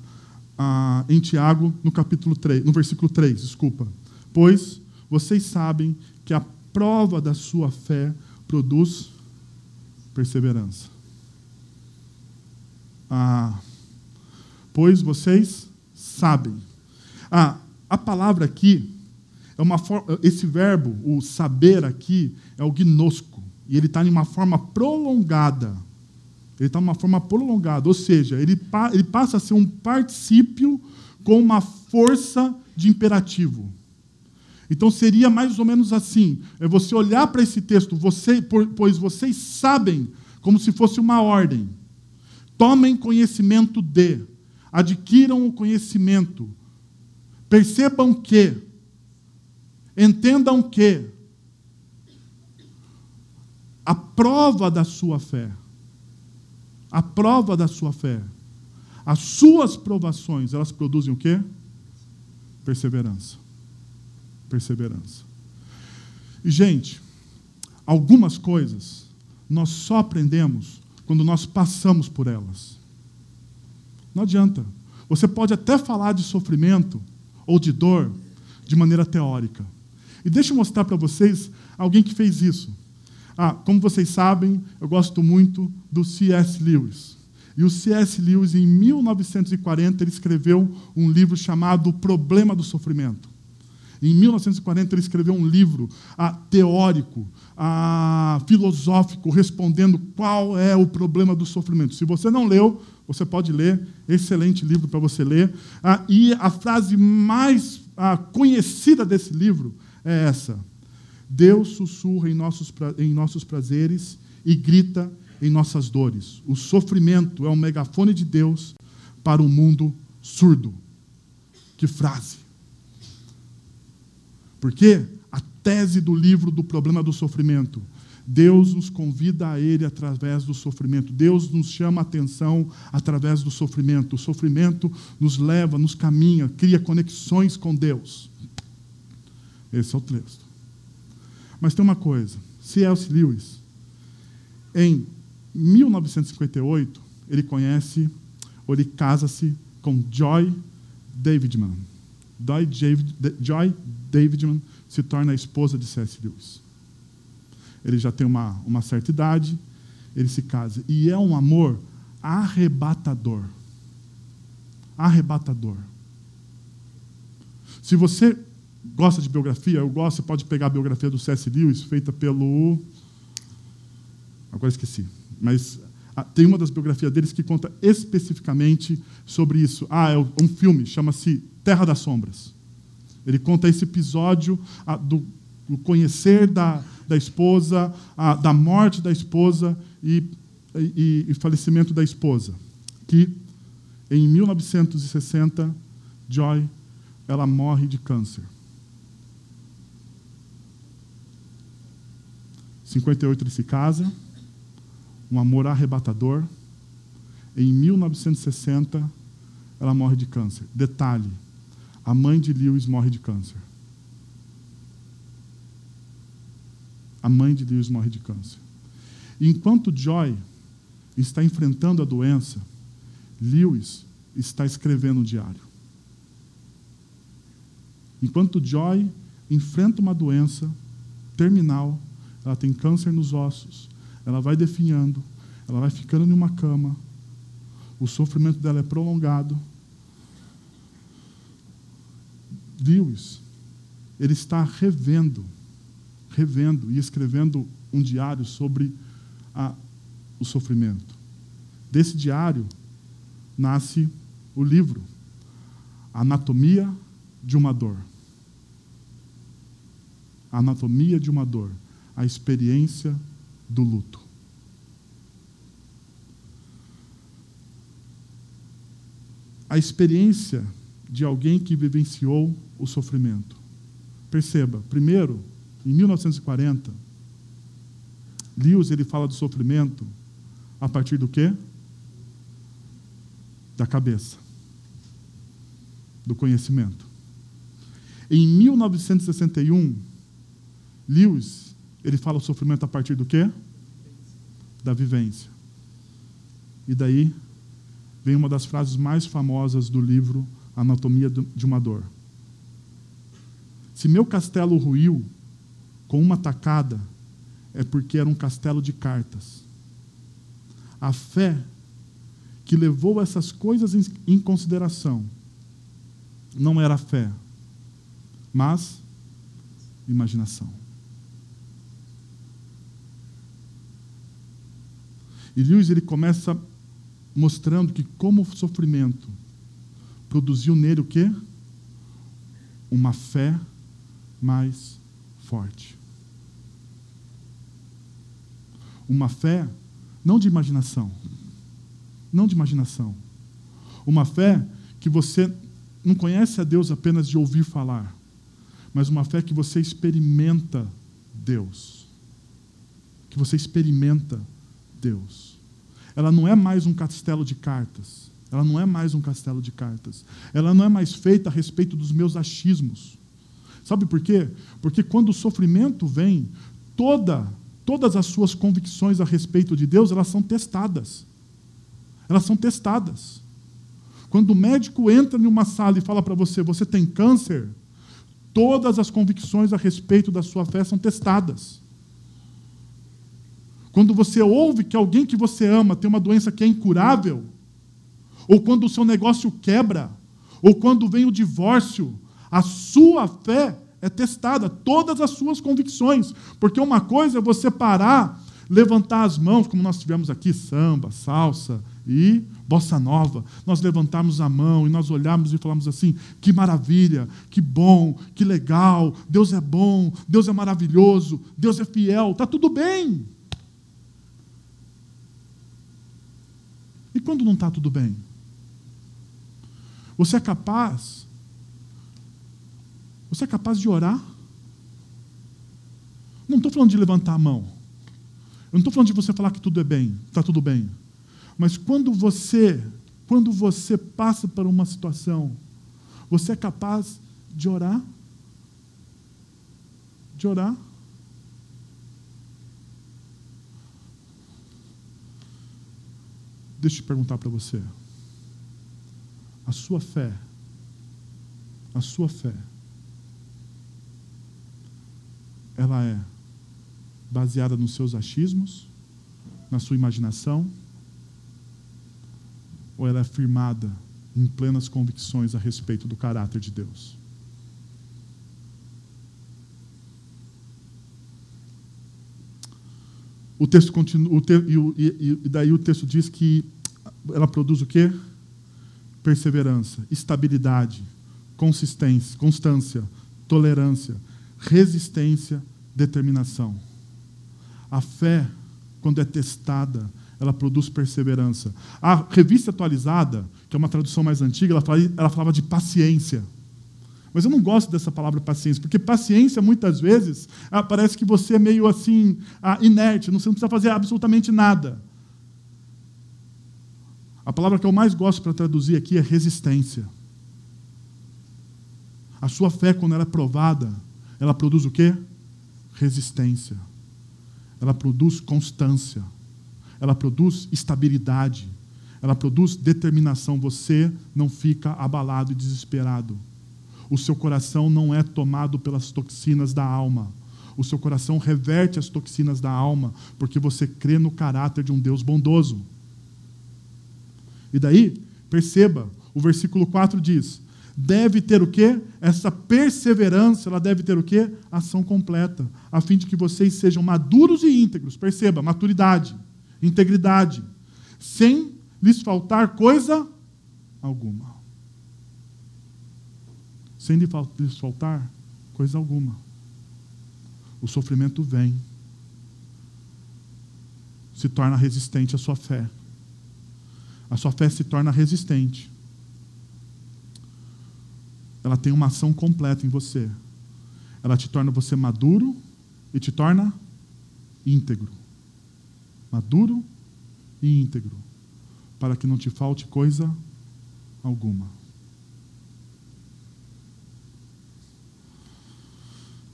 ah, em Tiago, no capítulo 3, no versículo 3, desculpa. Pois vocês sabem que a prova da sua fé produz perseverança. Ah, pois vocês sabem. Ah, a palavra aqui é uma esse verbo, o saber aqui, é o gnosco. E ele está em uma forma prolongada. Ele está uma forma prolongada, ou seja, ele, pa, ele passa a ser um particípio com uma força de imperativo. Então seria mais ou menos assim: é você olhar para esse texto, você, pois vocês sabem, como se fosse uma ordem. Tomem conhecimento de, adquiram o conhecimento, percebam que, entendam que, a prova da sua fé. A prova da sua fé. As suas provações, elas produzem o quê? Perseverança. Perseverança. E, gente, algumas coisas nós só aprendemos quando nós passamos por elas. Não adianta. Você pode até falar de sofrimento ou de dor de maneira teórica. E deixa eu mostrar para vocês alguém que fez isso. Ah, como vocês sabem, eu gosto muito do C.S. Lewis. E o C.S. Lewis, em 1940, ele escreveu um livro chamado O Problema do Sofrimento. Em 1940, ele escreveu um livro ah, teórico, ah, filosófico, respondendo qual é o problema do sofrimento. Se você não leu, você pode ler, excelente livro para você ler. Ah, e a frase mais ah, conhecida desse livro é essa: Deus sussurra em nossos, em nossos prazeres e grita em nossas dores. O sofrimento é um megafone de Deus para o um mundo surdo. Que frase! Porque a tese do livro do problema do sofrimento Deus nos convida a Ele através do sofrimento. Deus nos chama a atenção através do sofrimento. O sofrimento nos leva, nos caminha, cria conexões com Deus. Esse é o texto. Mas tem uma coisa: C.S. Lewis, em 1958, ele conhece, ou ele casa-se com Joy Davidman. Joy Davidman se torna a esposa de C.S. Lewis ele já tem uma, uma certa idade, ele se casa. E é um amor arrebatador. Arrebatador. Se você gosta de biografia, eu gosto, você pode pegar a biografia do C.S. Lewis, feita pelo. Agora esqueci. Mas ah, tem uma das biografias deles que conta especificamente sobre isso. Ah, é um filme, chama-se Terra das Sombras. Ele conta esse episódio ah, do, do conhecer da, da esposa, a, da morte da esposa e, e, e falecimento da esposa. Que em 1960, Joy ela morre de câncer. 58 ele se casa, um amor arrebatador. Em 1960, ela morre de câncer. Detalhe: a mãe de Lewis morre de câncer. a mãe de Lewis morre de câncer. Enquanto Joy está enfrentando a doença, Lewis está escrevendo um diário. Enquanto Joy enfrenta uma doença terminal, ela tem câncer nos ossos, ela vai definhando, ela vai ficando em uma cama, o sofrimento dela é prolongado. Lewis, ele está revendo revendo e escrevendo um diário sobre a, o sofrimento. Desse diário nasce o livro Anatomia de uma Dor. Anatomia de uma dor, a experiência do luto. A experiência de alguém que vivenciou o sofrimento. Perceba, primeiro, em 1940, Lewis ele fala do sofrimento a partir do quê? Da cabeça, do conhecimento. Em 1961, Lewis ele fala o sofrimento a partir do quê? Da vivência. E daí vem uma das frases mais famosas do livro Anatomia de uma Dor. Se meu castelo ruiu, com uma tacada, é porque era um castelo de cartas. A fé que levou essas coisas em consideração não era fé, mas imaginação. E Lewis ele começa mostrando que como o sofrimento produziu nele o quê? Uma fé mais forte. Uma fé não de imaginação. Não de imaginação. Uma fé que você não conhece a Deus apenas de ouvir falar, mas uma fé que você experimenta Deus. Que você experimenta Deus. Ela não é mais um castelo de cartas. Ela não é mais um castelo de cartas. Ela não é mais feita a respeito dos meus achismos. Sabe por quê? Porque quando o sofrimento vem, toda, todas as suas convicções a respeito de Deus, elas são testadas. Elas são testadas. Quando o médico entra em uma sala e fala para você, você tem câncer, todas as convicções a respeito da sua fé são testadas. Quando você ouve que alguém que você ama tem uma doença que é incurável, ou quando o seu negócio quebra, ou quando vem o divórcio, a sua fé é testada, todas as suas convicções. Porque uma coisa é você parar, levantar as mãos, como nós tivemos aqui, samba, salsa e bossa nova. Nós levantarmos a mão e nós olharmos e falamos assim: que maravilha, que bom, que legal, Deus é bom, Deus é maravilhoso, Deus é fiel, está tudo bem. E quando não está tudo bem? Você é capaz? Você é capaz de orar? Não estou falando de levantar a mão. Eu não estou falando de você falar que tudo é bem, está tudo bem. Mas quando você, quando você passa por uma situação, você é capaz de orar? De orar? Deixa eu perguntar para você. A sua fé, a sua fé, ela é baseada nos seus achismos, na sua imaginação, ou ela é firmada em plenas convicções a respeito do caráter de Deus? O texto continua, o te, e, e, e daí o texto diz que ela produz o quê? Perseverança, estabilidade, consistência, constância, tolerância, resistência, determinação. A fé, quando é testada, ela produz perseverança. A revista atualizada, que é uma tradução mais antiga, ela falava, ela falava de paciência. Mas eu não gosto dessa palavra paciência, porque paciência, muitas vezes, ah, parece que você é meio assim, ah, inerte, você não precisa fazer absolutamente nada. A palavra que eu mais gosto para traduzir aqui é resistência. A sua fé, quando ela é provada, ela produz o quê? Resistência. Ela produz constância. Ela produz estabilidade. Ela produz determinação. Você não fica abalado e desesperado. O seu coração não é tomado pelas toxinas da alma. O seu coração reverte as toxinas da alma, porque você crê no caráter de um Deus bondoso. E daí, perceba, o versículo 4 diz: deve ter o quê? Essa perseverança, ela deve ter o quê? Ação completa, a fim de que vocês sejam maduros e íntegros. Perceba, maturidade, integridade, sem lhes faltar coisa alguma. Sem lhes faltar coisa alguma. O sofrimento vem, se torna resistente à sua fé a sua fé se torna resistente. Ela tem uma ação completa em você. Ela te torna você maduro e te torna íntegro. Maduro e íntegro. Para que não te falte coisa alguma.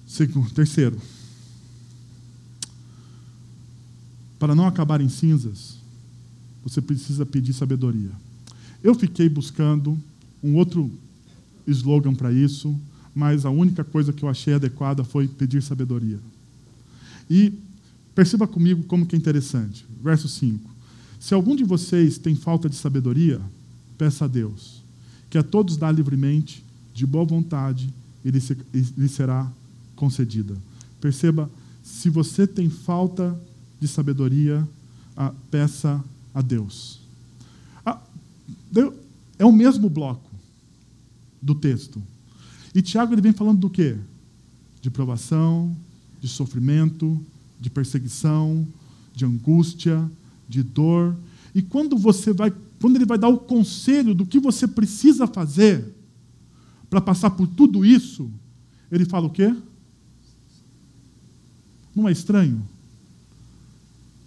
Segundo, terceiro, para não acabar em cinzas, você precisa pedir sabedoria. Eu fiquei buscando um outro slogan para isso, mas a única coisa que eu achei adequada foi pedir sabedoria. E perceba comigo como que é interessante. Verso 5. Se algum de vocês tem falta de sabedoria, peça a Deus, que a todos dá livremente, de boa vontade, e lhe será concedida. Perceba, se você tem falta de sabedoria, peça a Deus. É o mesmo bloco do texto. E Tiago ele vem falando do quê? De provação, de sofrimento, de perseguição, de angústia, de dor. E quando você vai, quando ele vai dar o conselho do que você precisa fazer para passar por tudo isso, ele fala o quê? Não é estranho?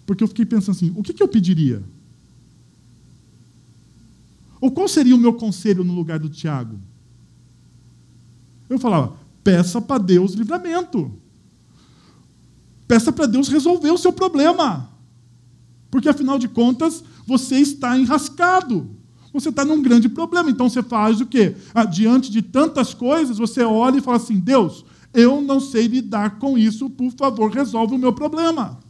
Porque eu fiquei pensando assim: o que, que eu pediria? Ou qual seria o meu conselho no lugar do Tiago? Eu falava: peça para Deus livramento. Peça para Deus resolver o seu problema. Porque afinal de contas, você está enrascado. Você está num grande problema. Então você faz o quê? Diante de tantas coisas, você olha e fala assim: Deus, eu não sei lidar com isso, por favor, resolve o meu problema.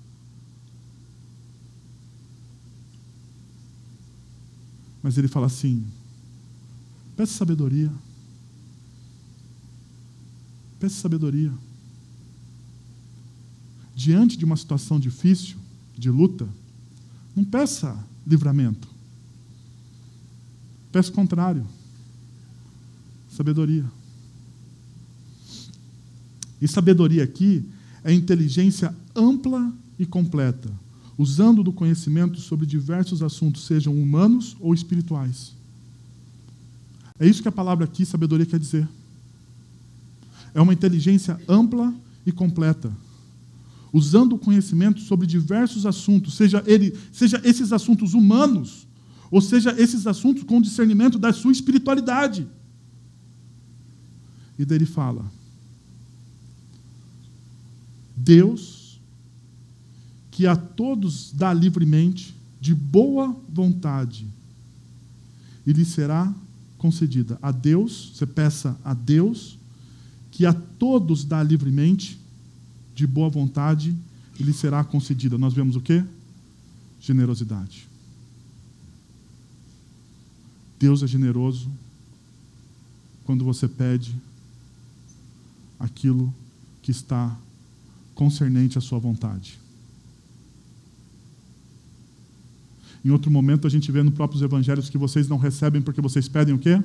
Mas ele fala assim: peça sabedoria. Peça sabedoria. Diante de uma situação difícil, de luta, não peça livramento. Peça o contrário. Sabedoria. E sabedoria aqui é inteligência ampla e completa usando do conhecimento sobre diversos assuntos, sejam humanos ou espirituais. É isso que a palavra aqui, sabedoria, quer dizer. É uma inteligência ampla e completa, usando o conhecimento sobre diversos assuntos, seja, ele, seja esses assuntos humanos, ou seja esses assuntos com discernimento da sua espiritualidade. E daí ele fala: Deus que a todos dá livremente, de boa vontade, e lhe será concedida. A Deus, você peça a Deus, que a todos dá livremente, de boa vontade, e lhe será concedida. Nós vemos o que? Generosidade. Deus é generoso quando você pede aquilo que está concernente à sua vontade. Em outro momento, a gente vê nos próprios evangelhos que vocês não recebem porque vocês pedem o quê?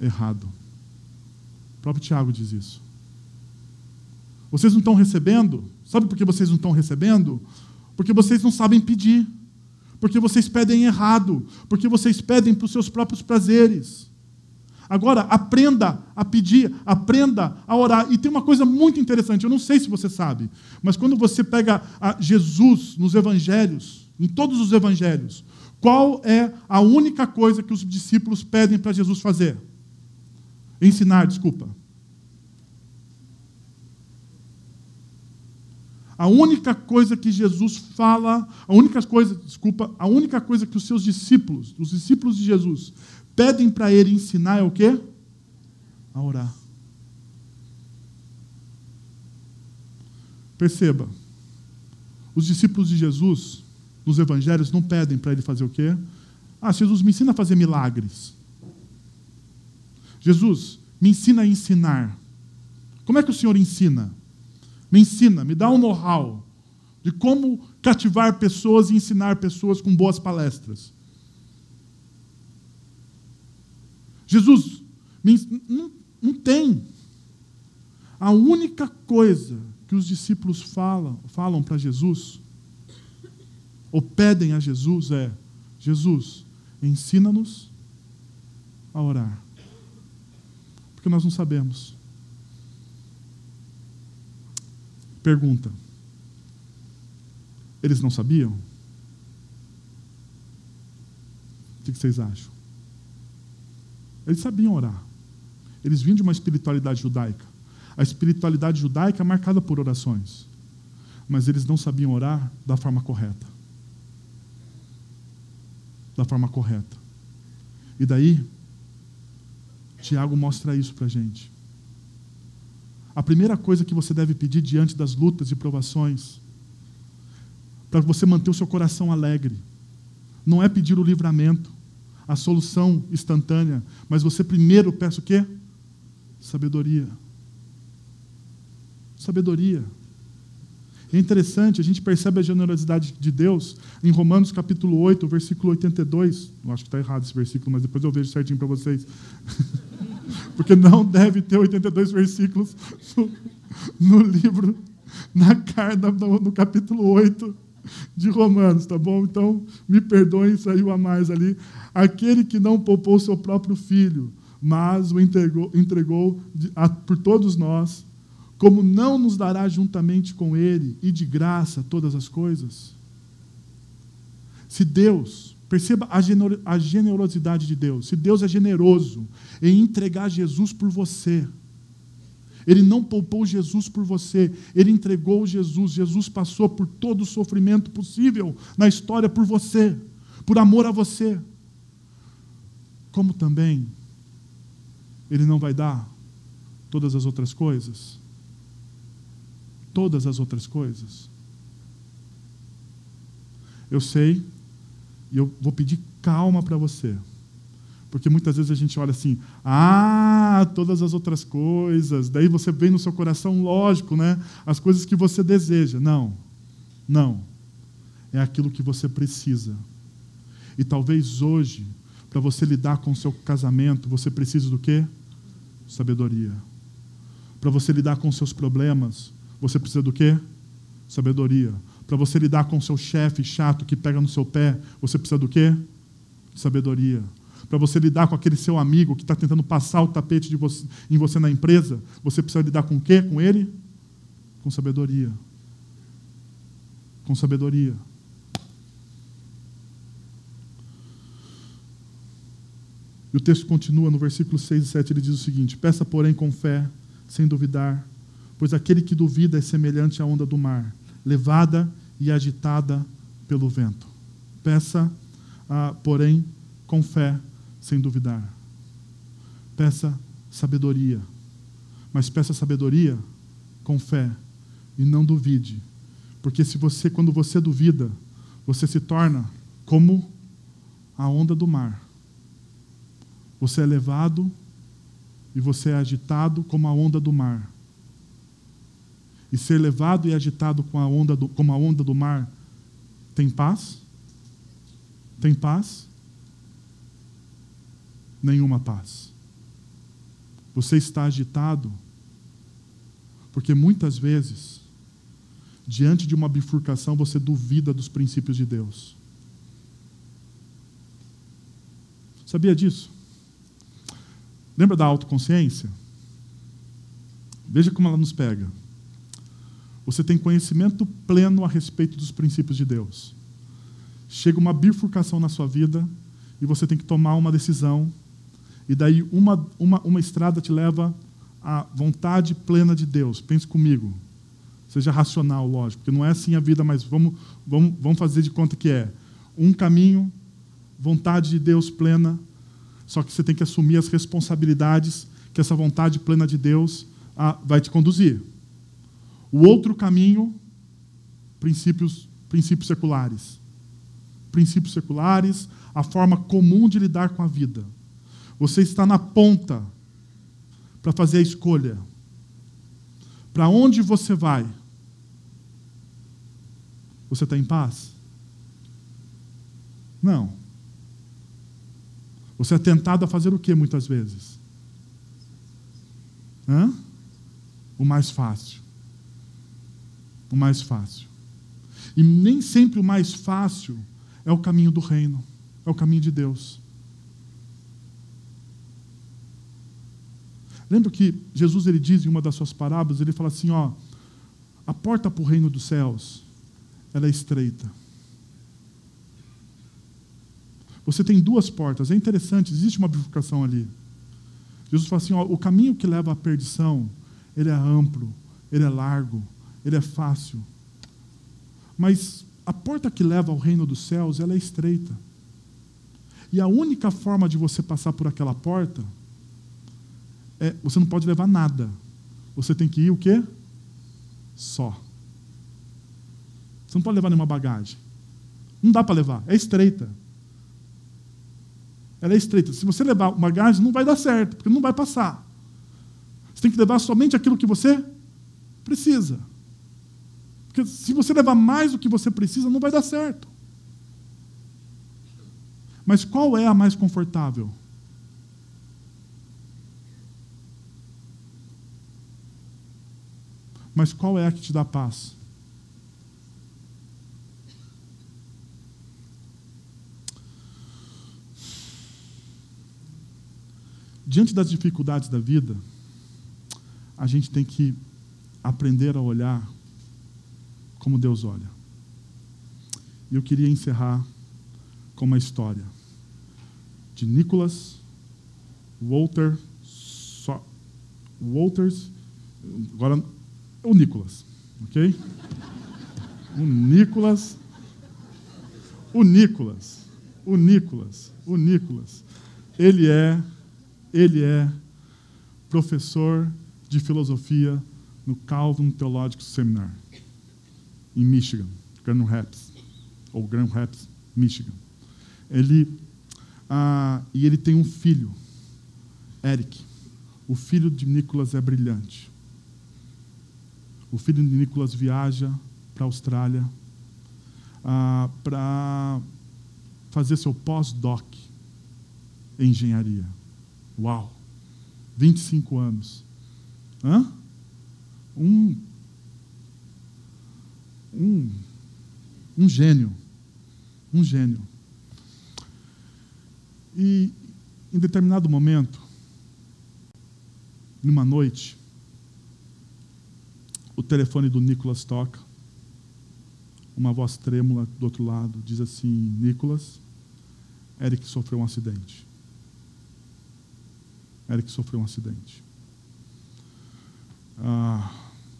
Errado. O próprio Tiago diz isso. Vocês não estão recebendo? Sabe por que vocês não estão recebendo? Porque vocês não sabem pedir. Porque vocês pedem errado. Porque vocês pedem para os seus próprios prazeres. Agora, aprenda a pedir, aprenda a orar. E tem uma coisa muito interessante, eu não sei se você sabe, mas quando você pega Jesus nos evangelhos, em todos os evangelhos, qual é a única coisa que os discípulos pedem para Jesus fazer? Ensinar, desculpa. A única coisa que Jesus fala, a única coisa, desculpa, a única coisa que os seus discípulos, os discípulos de Jesus, pedem para ele ensinar é o quê? A orar. Perceba, os discípulos de Jesus, nos evangelhos não pedem para ele fazer o quê? Ah, Jesus, me ensina a fazer milagres. Jesus, me ensina a ensinar. Como é que o Senhor ensina? Me ensina, me dá um know-how de como cativar pessoas e ensinar pessoas com boas palestras. Jesus, não, não tem. A única coisa que os discípulos falam, falam para Jesus ou pedem a Jesus é: Jesus, ensina-nos a orar. Porque nós não sabemos. Pergunta: eles não sabiam? O que vocês acham? Eles sabiam orar. Eles vinham de uma espiritualidade judaica. A espiritualidade judaica é marcada por orações. Mas eles não sabiam orar da forma correta da forma correta. E daí, Tiago mostra isso para a gente. A primeira coisa que você deve pedir diante das lutas e provações, para você manter o seu coração alegre, não é pedir o livramento, a solução instantânea, mas você primeiro peça o quê? Sabedoria. Sabedoria. É interessante, a gente percebe a generosidade de Deus em Romanos capítulo 8, versículo 82. Eu acho que está errado esse versículo, mas depois eu vejo certinho para vocês. Porque não deve ter 82 versículos no, no livro, na carta, no, no capítulo 8 de Romanos, tá bom? Então, me perdoem, saiu a mais ali. Aquele que não poupou seu próprio filho, mas o entregou, entregou de, a, por todos nós, como não nos dará juntamente com Ele e de graça todas as coisas? Se Deus, perceba a generosidade de Deus, se Deus é generoso em entregar Jesus por você, ele não poupou Jesus por você, ele entregou Jesus. Jesus passou por todo o sofrimento possível na história por você, por amor a você. Como também ele não vai dar todas as outras coisas? Todas as outras coisas. Eu sei, e eu vou pedir calma para você. Porque muitas vezes a gente olha assim, ah, todas as outras coisas, daí você vem no seu coração, lógico, né? As coisas que você deseja. Não, não. É aquilo que você precisa. E talvez hoje, para você lidar com o seu casamento, você precise do quê? Sabedoria. Para você lidar com os seus problemas, você precisa do quê? Sabedoria. Para você lidar com seu chefe chato que pega no seu pé, você precisa do quê? Sabedoria. Para você lidar com aquele seu amigo que está tentando passar o tapete você, em você na empresa, você precisa lidar com o quê? Com ele? Com sabedoria. Com sabedoria. E o texto continua no versículo 6 e 7, ele diz o seguinte: Peça, porém, com fé, sem duvidar, pois aquele que duvida é semelhante à onda do mar, levada e agitada pelo vento. Peça, ah, porém, com fé, sem duvidar. Peça sabedoria, mas peça sabedoria com fé e não duvide, porque se você, quando você duvida, você se torna como a onda do mar. Você é levado e você é agitado como a onda do mar. E ser levado e agitado com a onda do, como a onda do mar tem paz? Tem paz? Nenhuma paz. Você está agitado porque muitas vezes, diante de uma bifurcação, você duvida dos princípios de Deus. Sabia disso? Lembra da autoconsciência? Veja como ela nos pega. Você tem conhecimento pleno a respeito dos princípios de Deus. Chega uma bifurcação na sua vida e você tem que tomar uma decisão. E daí uma, uma, uma estrada te leva à vontade plena de Deus. Pense comigo. Seja racional, lógico, porque não é assim a vida, mas vamos, vamos, vamos fazer de conta que é. Um caminho, vontade de Deus plena, só que você tem que assumir as responsabilidades que essa vontade plena de Deus ah, vai te conduzir. O outro caminho, princípios, princípios seculares. Princípios seculares, a forma comum de lidar com a vida. Você está na ponta para fazer a escolha. Para onde você vai? Você está em paz? Não. Você é tentado a fazer o que muitas vezes? Hã? O mais fácil o mais fácil. E nem sempre o mais fácil é o caminho do reino, é o caminho de Deus. Lembra que Jesus ele diz em uma das suas parábolas, ele fala assim, ó, a porta para o reino dos céus, ela é estreita. Você tem duas portas, é interessante, existe uma bifurcação ali. Jesus fala assim, ó, o caminho que leva à perdição, ele é amplo, ele é largo, ele é fácil. Mas a porta que leva ao reino dos céus, ela é estreita. E a única forma de você passar por aquela porta é você não pode levar nada. Você tem que ir o quê? Só. Você não pode levar nenhuma bagagem. Não dá para levar, é estreita. Ela é estreita. Se você levar uma bagagem, não vai dar certo, porque não vai passar. Você tem que levar somente aquilo que você precisa. Porque se você levar mais do que você precisa, não vai dar certo. Mas qual é a mais confortável? Mas qual é a que te dá paz? Diante das dificuldades da vida, a gente tem que aprender a olhar como Deus olha. E eu queria encerrar com uma história de Nicholas Walter so, Walters, agora o Nicholas, ok? O Nicholas, o Nicholas, o Nicholas, o Nicholas. Ele é, ele é professor de filosofia no Calvin Theological Seminar, em Michigan, Grand Rapids, ou Grand Rapids, Michigan. Ele, ah, e ele tem um filho, Eric. O filho de Nicholas é brilhante. O filho de Nicholas viaja para a Austrália ah, para fazer seu pós-doc em engenharia. Uau! 25 anos. Hã? Um, um, um gênio. Um gênio. E em determinado momento, numa noite, o telefone do Nicolas toca. Uma voz trêmula do outro lado diz assim: Nicolas, Eric sofreu um acidente. Eric sofreu um acidente. Ah,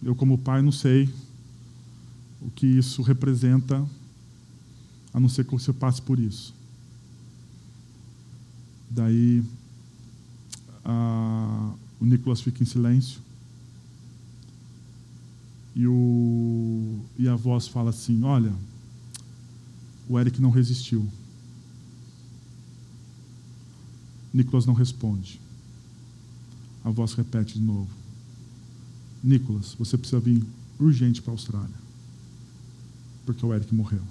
eu, como pai, não sei o que isso representa, a não ser que você passe por isso. Daí, ah, o Nicolas fica em silêncio. E, o, e a voz fala assim: Olha, o Eric não resistiu. Nicolas não responde. A voz repete de novo: Nicolas, você precisa vir urgente para a Austrália. Porque o Eric morreu.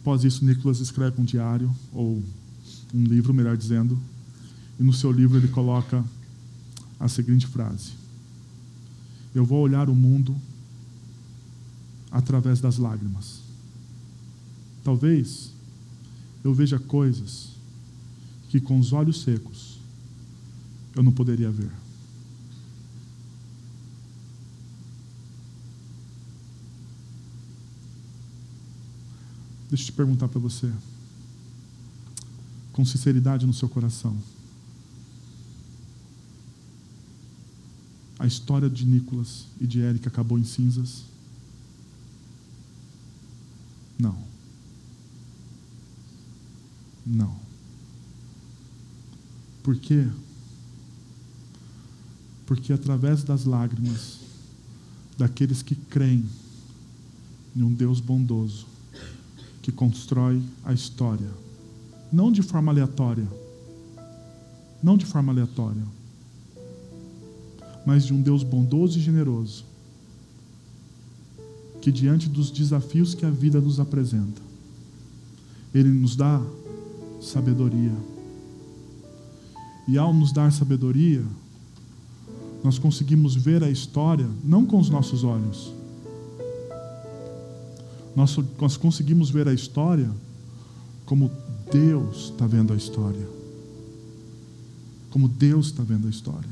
Após isso, Nicolas escreve um diário, ou um livro, melhor dizendo, e no seu livro ele coloca a seguinte frase: Eu vou olhar o mundo através das lágrimas. Talvez eu veja coisas que com os olhos secos eu não poderia ver. Deixa eu te perguntar para você, com sinceridade no seu coração. A história de Nicolas e de Érica acabou em cinzas? Não. Não. Por quê? Porque através das lágrimas daqueles que creem em um Deus bondoso, que constrói a história, não de forma aleatória, não de forma aleatória, mas de um Deus bondoso e generoso, que diante dos desafios que a vida nos apresenta, Ele nos dá sabedoria. E ao nos dar sabedoria, nós conseguimos ver a história não com os nossos olhos. Nós, nós conseguimos ver a história como Deus está vendo a história. Como Deus está vendo a história.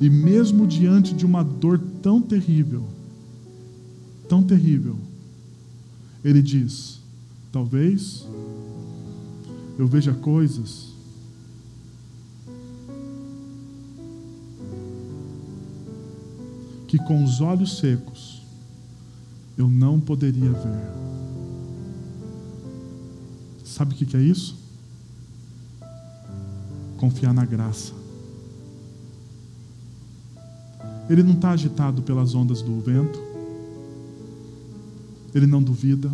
E mesmo diante de uma dor tão terrível, tão terrível, Ele diz: talvez eu veja coisas que com os olhos secos eu não poderia ver. Sabe o que é isso? Confiar na graça. Ele não está agitado pelas ondas do vento, ele não duvida,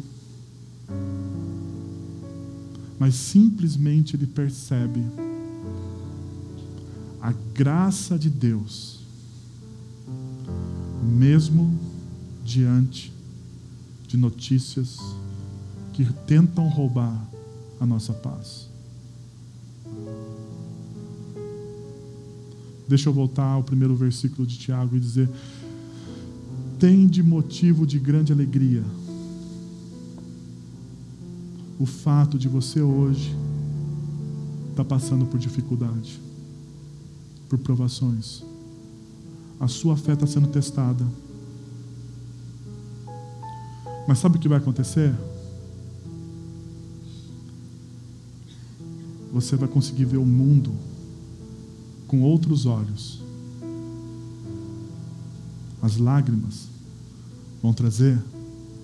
mas simplesmente ele percebe a graça de Deus mesmo diante de notícias que tentam roubar a nossa paz. Deixa eu voltar ao primeiro versículo de Tiago e dizer: tem de motivo de grande alegria o fato de você hoje estar tá passando por dificuldade, por provações a sua fé está sendo testada. Mas sabe o que vai acontecer? Você vai conseguir ver o mundo com outros olhos. As lágrimas vão trazer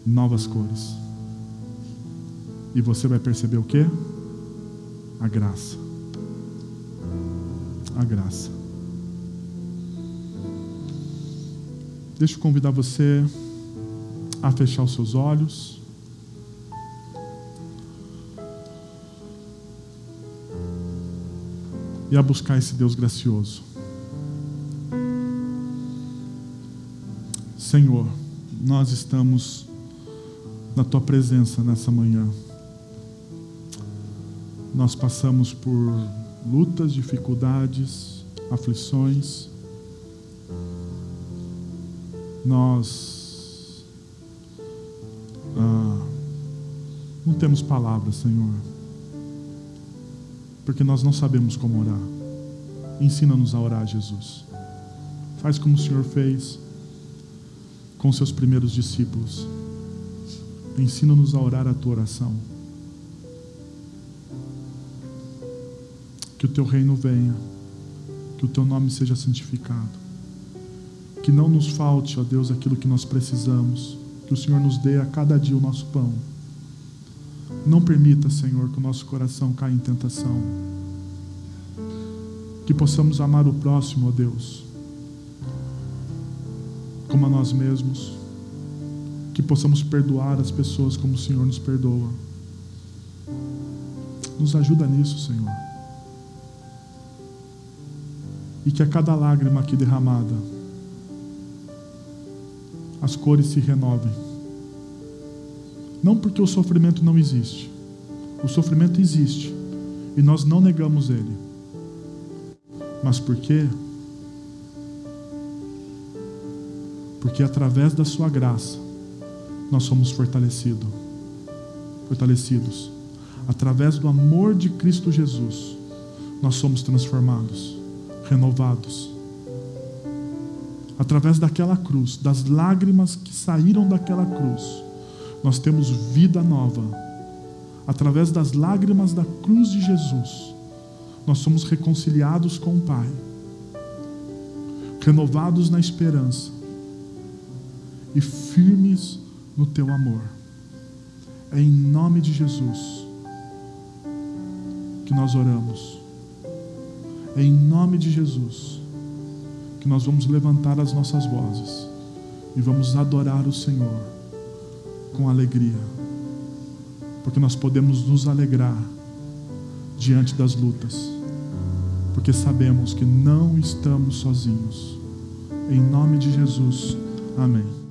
novas cores. E você vai perceber o que? A graça. A graça. Deixa eu convidar você a fechar os seus olhos. E a buscar esse Deus gracioso. Senhor, nós estamos na tua presença nessa manhã. Nós passamos por lutas, dificuldades, aflições. Nós temos palavras, Senhor, porque nós não sabemos como orar. Ensina-nos a orar, Jesus. Faz como o Senhor fez com seus primeiros discípulos. Ensina-nos a orar a tua oração. Que o teu reino venha, que o teu nome seja santificado. Que não nos falte, ó Deus, aquilo que nós precisamos. Que o Senhor nos dê a cada dia o nosso pão. Não permita, Senhor, que o nosso coração caia em tentação. Que possamos amar o próximo, ó Deus, como a nós mesmos. Que possamos perdoar as pessoas como o Senhor nos perdoa. Nos ajuda nisso, Senhor e que a cada lágrima aqui derramada, as cores se renovem. Não porque o sofrimento não existe, o sofrimento existe e nós não negamos ele, mas porque porque através da sua graça nós somos fortalecidos, fortalecidos. Através do amor de Cristo Jesus, nós somos transformados renovados. Através daquela cruz, das lágrimas que saíram daquela cruz, nós temos vida nova. Através das lágrimas da cruz de Jesus, nós somos reconciliados com o Pai, renovados na esperança e firmes no teu amor. É em nome de Jesus que nós oramos. É em nome de Jesus que nós vamos levantar as nossas vozes e vamos adorar o Senhor com alegria, porque nós podemos nos alegrar diante das lutas, porque sabemos que não estamos sozinhos. Em nome de Jesus, amém.